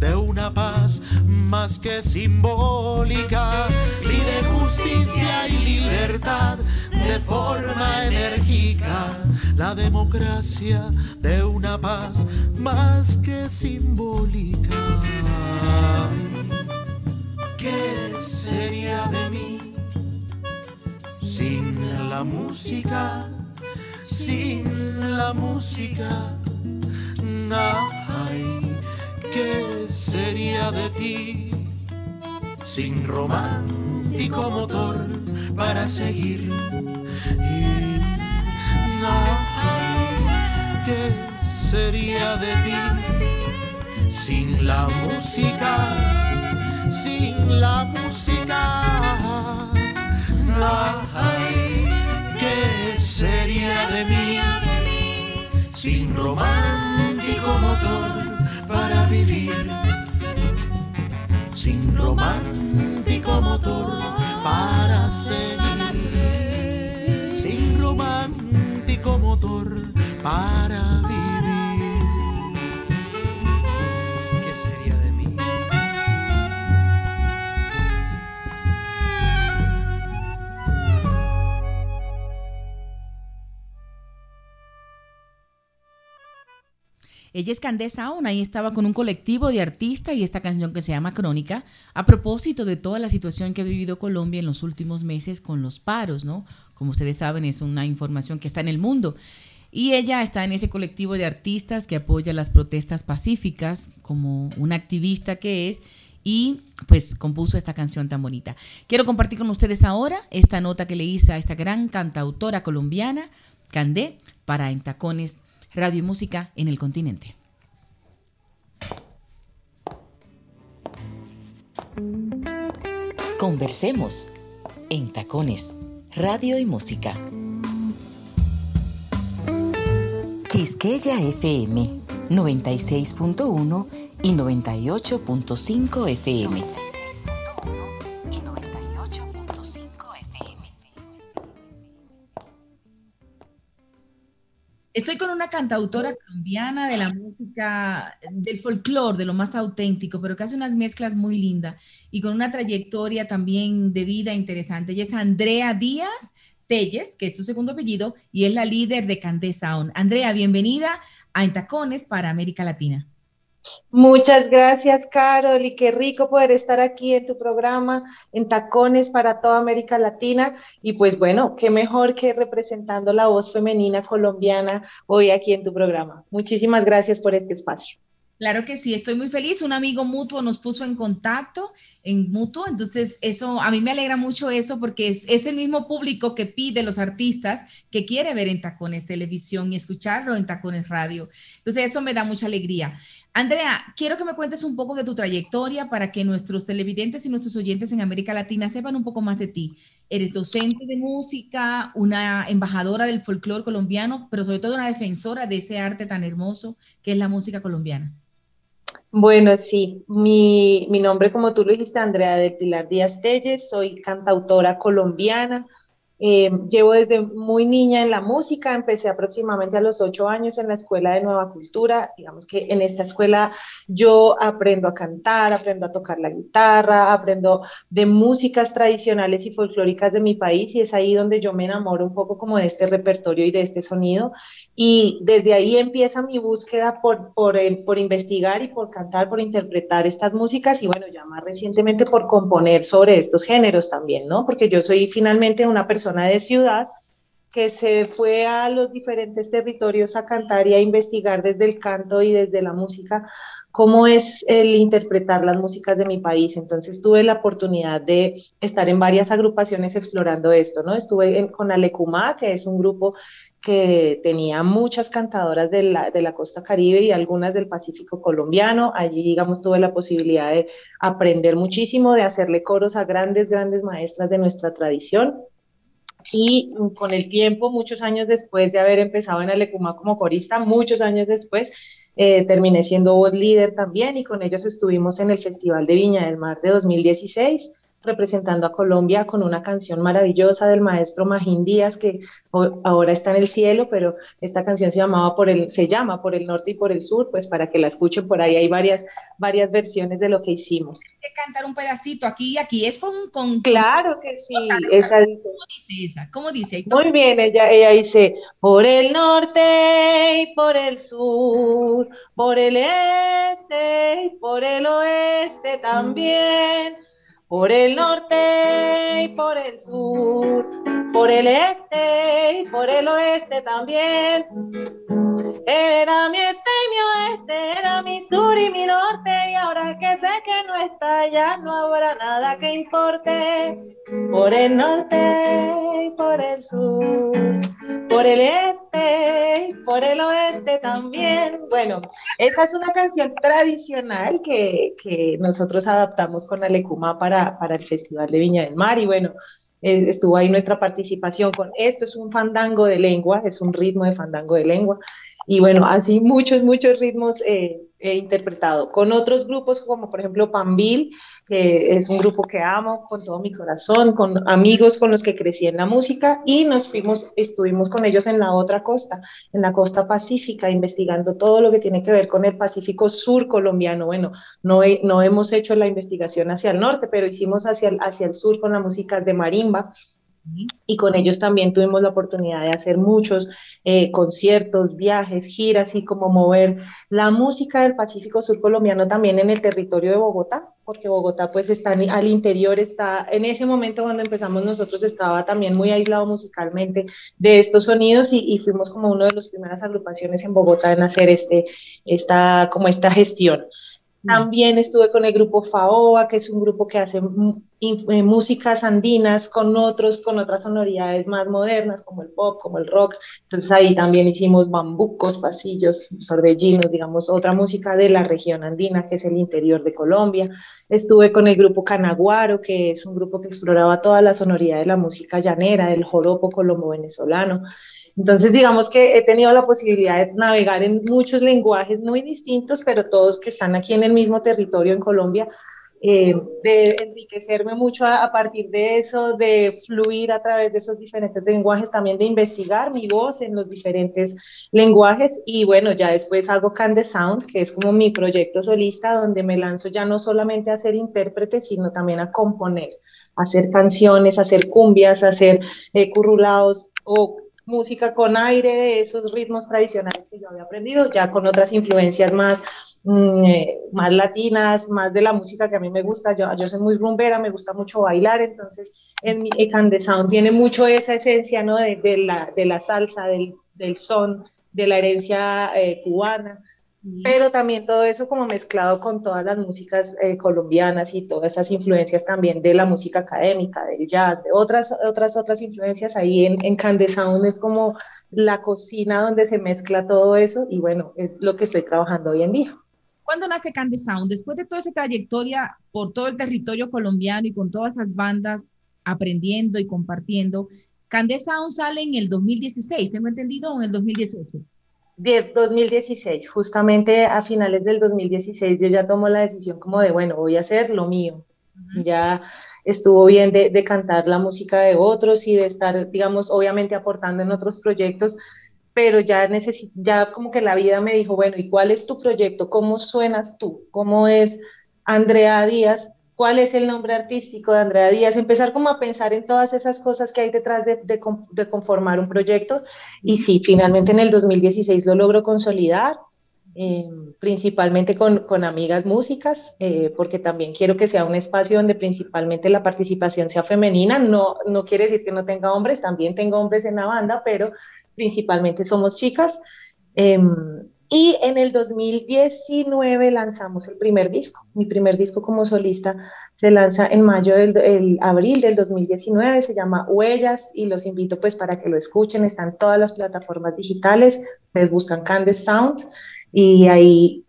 de una paz más que simbólica. Pide justicia y libertad de forma enérgica. La democracia de una paz más que simbólica. ¿Qué sería de mí sin la música? Sin la música. ¿Qué sería de ti sin romántico motor para seguir? Y ay, ¿qué sería de ti sin la música? Sin la música. Ay, ¿qué sería de mí sin romántico motor para vivir? Sin romántico motor para seguir. Sin romántico motor para vivir. Ella es Candace Aún, ahí estaba con un colectivo de artistas y esta canción que se llama Crónica, a propósito de toda la situación que ha vivido Colombia en los últimos meses con los paros, ¿no? Como ustedes saben, es una información que está en el mundo. Y ella está en ese colectivo de artistas que apoya las protestas pacíficas como una activista que es y pues compuso esta canción tan bonita. Quiero compartir con ustedes ahora esta nota que le hice a esta gran cantautora colombiana, Candé, para En Tacones, Radio y Música en el continente. Conversemos en Tacones, Radio y Música. Quisqueya FM 96.1 y 98.5 FM. Estoy con una cantautora colombiana de la música, del folclore, de lo más auténtico, pero que hace unas mezclas muy lindas y con una trayectoria también de vida interesante. Ella es Andrea Díaz Telles, que es su segundo apellido, y es la líder de Candé Sound. Andrea, bienvenida a Entacones para América Latina. Muchas gracias, Carol, y qué rico poder estar aquí en tu programa en Tacones para toda América Latina. Y pues bueno, qué mejor que representando la voz femenina colombiana hoy aquí en tu programa. Muchísimas gracias por este espacio. Claro que sí, estoy muy feliz. Un amigo mutuo nos puso en contacto en mutuo, entonces eso a mí me alegra mucho eso porque es, el mismo público que pide los artistas que quiere ver en Tacones Televisión y escucharlo en Tacones Radio. Entonces eso me da mucha alegría. Andrea, quiero que me cuentes un poco de tu trayectoria para que nuestros televidentes y nuestros oyentes en América Latina sepan un poco más de ti. Eres docente de música, una embajadora del folclore colombiano, pero sobre todo una defensora de ese arte tan hermoso que es la música colombiana. Bueno, sí, mi, mi, nombre, como tú lo dijiste, Andrea de Pilar Díaz Telles, soy cantautora colombiana, eh, llevo desde muy niña en la música, empecé aproximadamente a los ocho años en la Escuela de Nueva Cultura. Digamos que en esta escuela yo aprendo a cantar, aprendo a tocar la guitarra, aprendo de músicas tradicionales y folclóricas de mi país y es ahí donde yo me enamoro un poco como de este repertorio y de este sonido. Y desde ahí empieza mi búsqueda por, por, por investigar y por cantar, por interpretar estas músicas y bueno, ya más recientemente por componer sobre estos géneros también, ¿no? Porque yo soy finalmente una persona de ciudad que se fue a los diferentes territorios a cantar y a investigar desde el canto y desde la música cómo es el interpretar las músicas de mi país. Entonces tuve la oportunidad de estar en varias agrupaciones explorando esto, ¿no? Estuve con Alecumá, que es un grupo que tenía muchas cantadoras de la, de la costa caribe y algunas del Pacífico colombiano. Allí, digamos, tuve la posibilidad de aprender muchísimo, de hacerle coros a grandes, grandes maestras de nuestra tradición y con el tiempo, muchos años después de haber empezado en Alecumá como corista, muchos años después, eh, terminé siendo voz líder también y con ellos estuvimos en el Festival de Viña del Mar de 2016 representando a Colombia con una canción maravillosa del maestro Magín Díaz, que ahora está en el cielo, pero esta canción se llamaba por el, se llama por el norte y por el sur, pues para que la escuchen por ahí, hay varias, varias versiones de lo que hicimos. Hay que cantar un pedacito aquí y aquí, es con... con claro que sí. Esa, ¿Cómo dice esa? ¿Cómo dice? Muy bien, ella, ella dice, por el norte y por el sur, por el este y por el oeste también por el norte y por el sur, por el este y por el oeste también. Era mi este y mi oeste, era mi sur y mi norte, y ahora que sé que no está, ya no habrá nada que importe. Por el norte y por el sur, por el este y por el oeste también. Bueno, esa es una canción tradicional que, que nosotros adaptamos con Alecuma para, para el Festival de Viña del Mar, y bueno, estuvo ahí nuestra participación con esto es un fandango de lengua, es un ritmo de fandango de lengua. Y bueno, así muchos, muchos ritmos eh, he interpretado. Con otros grupos como por ejemplo Pambil, que es un grupo que amo con todo mi corazón, con amigos con los que crecí en la música y nos fuimos, estuvimos con ellos en la otra costa, en la costa pacífica, investigando todo lo que tiene que ver con el Pacífico Sur colombiano. Bueno, no, no hemos hecho la investigación hacia el norte, pero hicimos hacia hacia el sur con la música de marimba y con ellos también tuvimos la oportunidad de hacer muchos eh, conciertos, viajes, giras y como mover la música del Pacífico Sur colombiano también en el territorio de Bogotá, porque Bogotá pues está al interior, está en ese momento cuando empezamos nosotros estaba también muy aislado musicalmente de estos sonidos y, y fuimos como una de las primeras agrupaciones en Bogotá en hacer este, esta, como esta gestión. También estuve con el grupo FAOA, que es un grupo que hace eh, músicas andinas con otros, con otras sonoridades más modernas, como el pop, como el rock. Entonces ahí también hicimos bambucos, pasillos, torbellinos, digamos, otra música de la región andina, que es el interior de Colombia. Estuve con el grupo Canaguaro, que es un grupo que exploraba toda la sonoridad de la música llanera, del joropo colombo-venezolano. Entonces, digamos que he tenido la posibilidad de navegar en muchos lenguajes muy distintos, pero todos que están aquí en el mismo territorio en Colombia, eh, de enriquecerme mucho a, a, partir de eso, de fluir a través de esos diferentes lenguajes, también de investigar mi voz en los diferentes lenguajes. Y bueno, ya después hago Can the Sound, que es como mi proyecto solista, donde me lanzo ya no solamente a ser intérprete, sino también a componer, a hacer canciones, a hacer cumbias, a hacer eh, currulados o música con aire de esos ritmos tradicionales que yo había aprendido, ya con otras influencias más, más latinas, más de la música que a mí me gusta. Yo, yo soy muy rumbera, me gusta mucho bailar, entonces en mi Can Sound tiene mucho esa esencia ¿no? de, de, la, de la salsa, del, del son, de la herencia eh, cubana pero también todo eso como mezclado con todas las músicas eh, colombianas y todas esas influencias también de la música académica, del jazz, de otras, otras, otras influencias ahí en, en Sound es como la cocina donde se mezcla todo eso y bueno, es lo que estoy trabajando hoy en día. ¿Cuándo nace Cande Sound? Después de toda esa trayectoria por todo el territorio colombiano y con todas esas bandas aprendiendo y compartiendo, Cande Sound sale en el 2016, tengo entendido, o en el 2018. 2016, justamente a finales del 2016 yo ya tomo la decisión como de, bueno, voy a hacer lo mío. Ya estuvo bien de, de, cantar la música de otros y de estar, digamos, obviamente aportando en otros proyectos, pero ya necesito, ya como que la vida me dijo, bueno, ¿y cuál es tu proyecto? ¿Cómo suenas tú? ¿Cómo es Andrea Díaz? cuál es el nombre artístico de Andrea Díaz, empezar como a pensar en todas esas cosas que hay detrás de, de, de conformar un proyecto. Y sí, finalmente en el 2016 lo logro consolidar, eh, principalmente con, con, amigas músicas, eh, porque también quiero que sea un espacio donde principalmente la participación sea femenina. No, no quiere decir que no tenga hombres, también tengo hombres en la banda, pero principalmente somos chicas. Eh, y en el 2019 lanzamos el primer disco. Mi primer disco como solista se lanza en mayo del el abril del 2019, se llama Huellas y los invito pues para que lo escuchen. Están todas las plataformas digitales. Ustedes buscan Candes Sound y ahí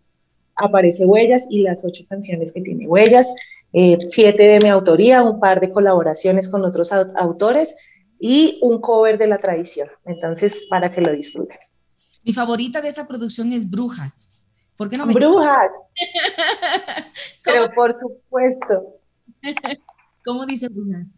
aparece Huellas y las ocho canciones que tiene Huellas, eh, siete de mi autoría, un par de colaboraciones con otros autores y un cover de la tradición. Entonces, para que lo disfruten. Mi favorita de esa producción es Brujas. ¿Por qué no me... Brujas. Pero por supuesto. ¿Cómo dice Brujas?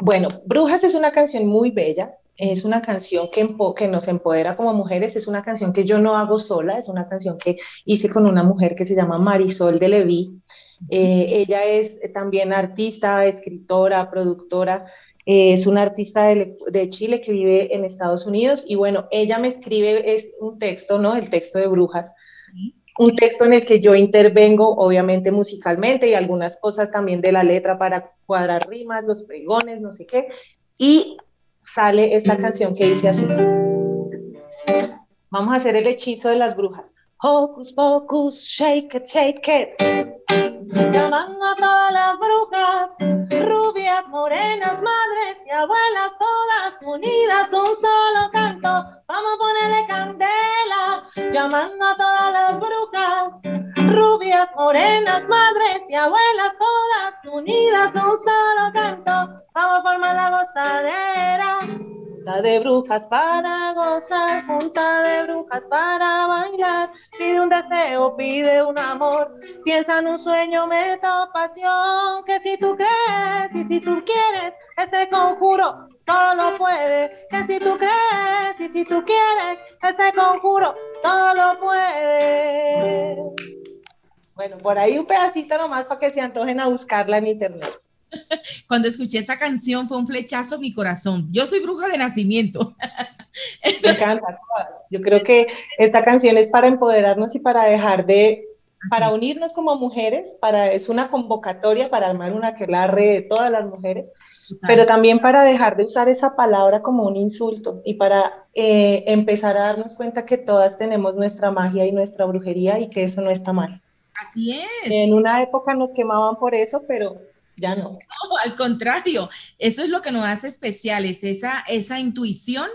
Bueno, Brujas es una canción muy bella. Es una canción que, que, nos empodera como mujeres. Es una canción que yo no hago sola. Es una canción que hice con una mujer que se llama Marisol de Leví. Eh, ella es también artista, escritora, productora es una artista de, de, Chile que vive en Estados Unidos y bueno, ella me escribe es un texto, ¿no? El texto de Brujas. Un texto en el que yo intervengo, obviamente musicalmente, y algunas cosas también de la letra para cuadrar rimas, los pregones, no sé qué. Y sale esta canción que dice así. Vamos a hacer el hechizo de las brujas. Hocus pocus, shake it, shake it. Llamando a todas las brujas, rubias, morenas, madres y abuelas, todas unidas, un solo canto, vamos a ponerle candela, llamando a todas las brujas, rubias, morenas, madres y abuelas, todas unidas, un solo canto, vamos a formar la gozadera. Junta de brujas para gozar, junta de brujas para bailar. Pide un deseo, pide un amor, piensa en un sueño, meta pasión. Que si tú crees y si tú quieres, este conjuro todo lo puede. Que si tú crees y si tú quieres, este conjuro todo lo puede. Bueno, por ahí un pedacito nomás para que se antojen a buscarla en internet. Cuando escuché esa canción fue un flechazo a mi corazón. Yo soy bruja de nacimiento. Me encanta todas. Yo creo que esta canción es para empoderarnos y para dejar de, para unirnos como mujeres, para, es una convocatoria para armar una aquelarre de todas las mujeres, pero también para dejar de usar esa palabra como un insulto y para eh, empezar a darnos cuenta que todas tenemos nuestra magia y nuestra brujería y que eso no está mal. Así es. En una época nos quemaban por eso, pero ya no. No, al contrario, eso es lo que nos hace especiales, esa, esa intuición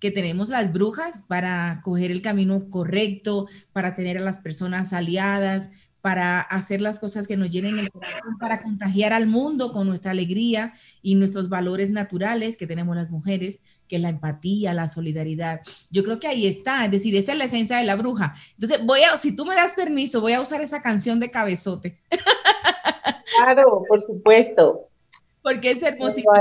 que tenemos las brujas para coger el camino correcto, para tener a las personas aliadas, para hacer las cosas que nos llenen el corazón, para contagiar al mundo con nuestra alegría y nuestros valores naturales que tenemos las mujeres, que es la empatía, la solidaridad. Yo creo que ahí está, es decir, esa es la esencia de la bruja. Entonces, voy a, si tú me das permiso, voy a usar esa canción de cabezote. Claro, por supuesto. Porque es hermosísimo.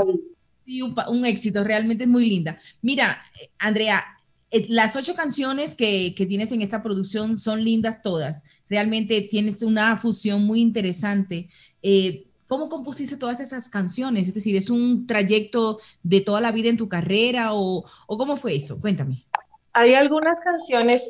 Y un, un éxito, realmente es muy linda. Mira, Andrea, eh, las ocho canciones que, que, tienes en esta producción son lindas todas. Realmente tienes una fusión muy interesante. Eh, ¿Cómo compusiste todas esas canciones? Es decir, ¿es un trayecto de toda la vida en tu carrera o, o cómo fue eso? Cuéntame. Hay algunas canciones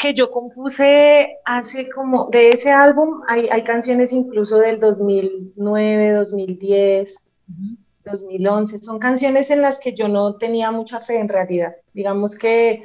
que yo compuse hace como, de ese álbum, hay, hay canciones incluso del 2009, 2010. Uh -huh. 2011. Son canciones en las que yo no tenía mucha fe en realidad. Digamos que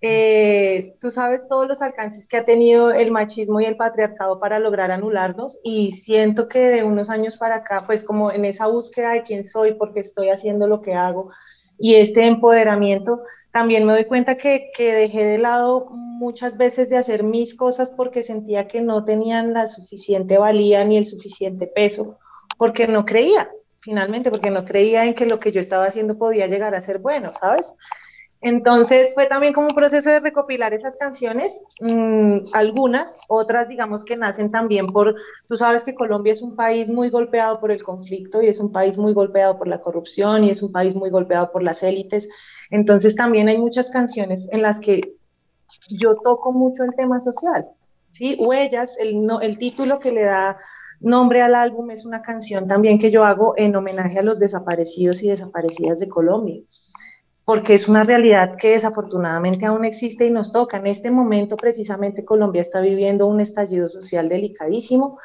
eh, tú sabes todos los alcances que ha tenido el machismo y el patriarcado para lograr anularnos y siento que de unos años para acá, pues como en esa búsqueda de quién soy, porque estoy haciendo lo que hago y este empoderamiento, también me doy cuenta que, dejé de lado muchas veces de hacer mis cosas porque sentía que no tenían la suficiente valía ni el suficiente peso, porque no creía, finalmente, porque no creía en que lo que yo estaba haciendo podía llegar a ser bueno, ¿sabes? Entonces fue también como un proceso de recopilar esas canciones, mmm, algunas, otras digamos que nacen también por, tú sabes que Colombia es un país muy golpeado por el conflicto y es un país muy golpeado por la corrupción y es un país muy golpeado por las élites, entonces también hay muchas canciones en las que yo toco mucho el tema social, ¿sí? Huellas, el, el título que le da nombre al álbum es una canción también que yo hago en homenaje a los desaparecidos y desaparecidas de Colombia, porque es una realidad que desafortunadamente aún existe y nos toca. En este momento precisamente Colombia está viviendo un estallido social delicadísimo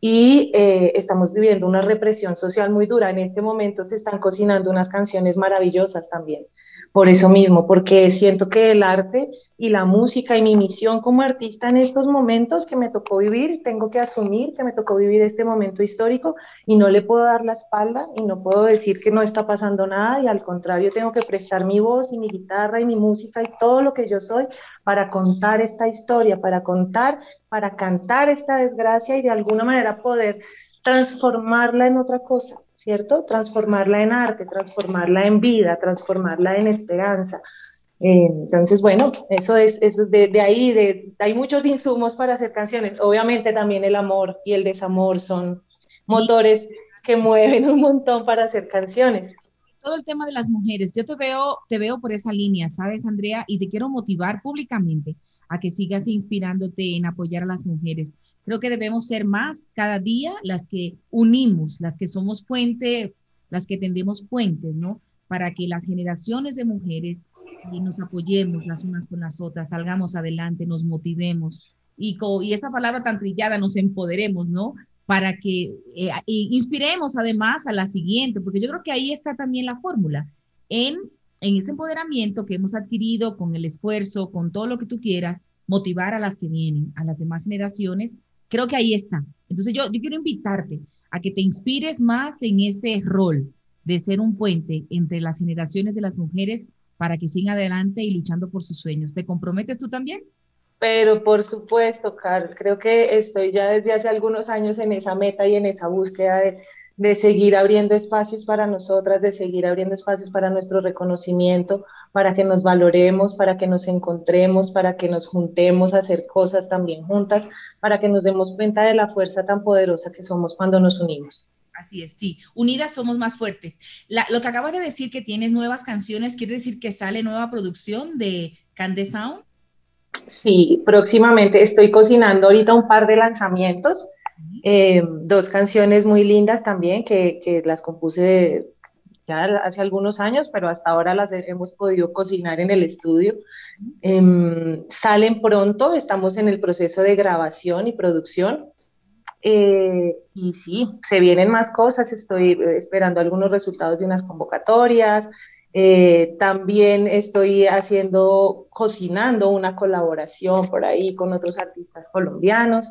y eh, estamos viviendo una represión social muy dura. En este momento se están cocinando unas canciones maravillosas también por eso mismo, porque siento que el arte y la música y mi misión como artista en estos momentos que me tocó vivir, tengo que asumir que me tocó vivir este momento histórico y no le puedo dar la espalda y no puedo decir que no está pasando nada y al contrario tengo que prestar mi voz y mi guitarra y mi música y todo lo que yo soy para contar esta historia, para contar, para cantar esta desgracia y de alguna manera poder transformarla en otra cosa, ¿cierto? Transformarla en arte, transformarla en vida, transformarla en esperanza. Eh, entonces, bueno, eso es, eso de, ahí, de, hay muchos insumos para hacer canciones. Obviamente también el amor y el desamor son motores que mueven un montón para hacer canciones. Todo el tema de las mujeres, yo te veo, te veo por esa línea, ¿sabes, Andrea? Y te quiero motivar públicamente a que sigas inspirándote en apoyar a las mujeres. Creo que debemos ser más cada día las que unimos, las que somos puente, las que tendemos puentes, ¿no? Para que las generaciones de mujeres y nos apoyemos las unas con las otras, salgamos adelante, nos motivemos y, y esa palabra tan trillada, nos empoderemos, ¿no? Para que eh, inspiremos además a la siguiente, porque yo creo que ahí está también la fórmula, en, en ese empoderamiento que hemos adquirido con el esfuerzo, con todo lo que tú quieras, motivar a las que vienen, a las demás generaciones Creo que ahí está. Entonces yo, yo quiero invitarte a que te inspires más en ese rol de ser un puente entre las generaciones de las mujeres para que sigan adelante y luchando por sus sueños. ¿Te comprometes tú también? Pero por supuesto, Carl, creo que estoy ya desde hace algunos años en esa meta y en esa búsqueda de, de seguir abriendo espacios para nosotras, de seguir abriendo espacios para nuestro reconocimiento, para que nos valoremos, para que nos encontremos, para que nos juntemos a hacer cosas también juntas, para que nos demos cuenta de la fuerza tan poderosa que somos cuando nos unimos. Así es, sí, unidas somos más fuertes. La, lo que acabas de decir que tienes nuevas canciones, ¿quiere decir que sale nueva producción de Cande Sound? Sí, próximamente estoy cocinando ahorita un par de lanzamientos, eh, dos canciones muy lindas también que, que las compuse ya hace algunos años, pero hasta ahora las hemos podido cocinar en el estudio. Eh, salen pronto, estamos en el proceso de grabación y producción. Eh, y sí, se vienen más cosas, estoy esperando algunos resultados de unas convocatorias, Eh, también estoy haciendo, cocinando una colaboración por ahí con otros artistas colombianos.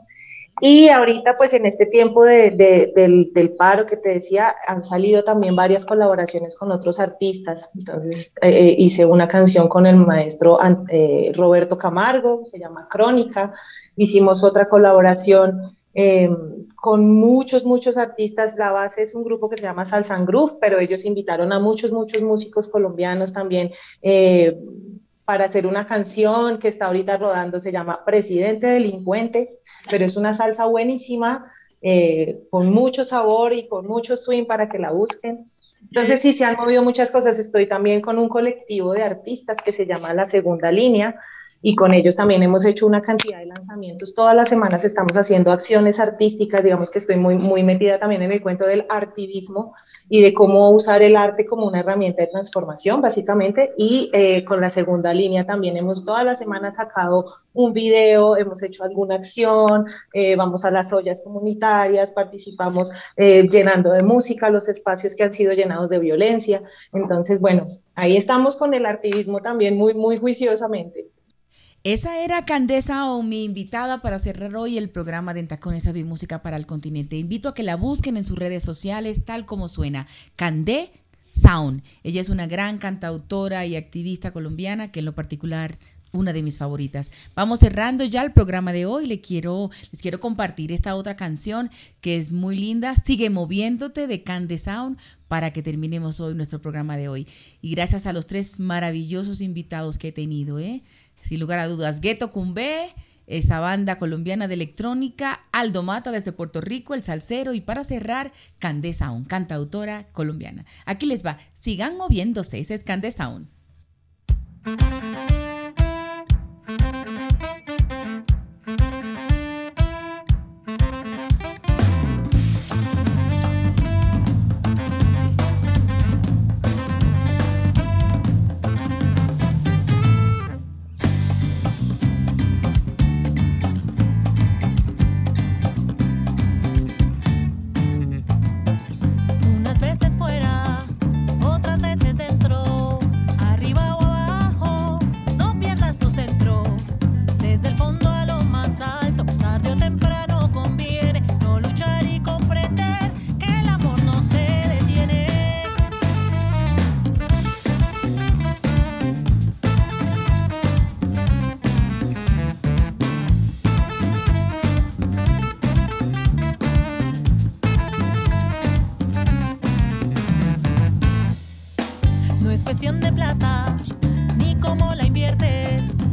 Y ahorita, pues en este tiempo de, de, del, del, paro que te decía, han salido también varias colaboraciones con otros artistas. Entonces eh, eh hice una canción con el maestro eh, Roberto Camargo, se llama Crónica. Hicimos otra colaboración eh, con muchos, muchos artistas. La base es un grupo que se llama Salsa pero ellos invitaron a muchos, muchos músicos colombianos también para hacer una canción que está ahorita rodando, se llama Presidente Delincuente, pero es una salsa buenísima, eh, con mucho sabor y con mucho swing para que la busquen. Entonces sí, se han movido muchas cosas. Estoy también con un colectivo de artistas que se llama La Segunda Línea, y con ellos también hemos hecho una cantidad de lanzamientos. Todas las semanas estamos haciendo acciones artísticas, digamos que estoy muy, muy metida también en el cuento del artivismo y de cómo usar el arte como una herramienta de transformación, básicamente, y eh, con la segunda línea también hemos todas las semanas sacado un video, hemos hecho alguna acción, eh, vamos a las ollas comunitarias, participamos eh, llenando de música los espacios que han sido llenados de violencia. Entonces, bueno, ahí estamos con el artivismo también muy, muy juiciosamente. Esa era Candesa o mi invitada para cerrar hoy el programa de Entacones de Música para el Continente. Invito a que la busquen en sus redes sociales, tal como suena, Candé Sound. Ella es una gran cantautora y activista colombiana que en lo particular una de mis favoritas. Vamos cerrando ya el programa de hoy. Quiero, les quiero compartir esta otra canción que es muy linda. Sigue moviéndote de Cande Sound para que terminemos hoy nuestro programa de hoy. Y gracias a los tres maravillosos invitados que he tenido, ¿eh? Sin lugar a dudas. Gueto Cumbé, esa banda colombiana de electrónica, Aldo Mata desde Puerto Rico, el salsero y para cerrar, Candesa Sound, cantautora colombiana. Aquí les va, sigan moviéndose, ese es Candesa Sound. Sigue, sigue, sigue,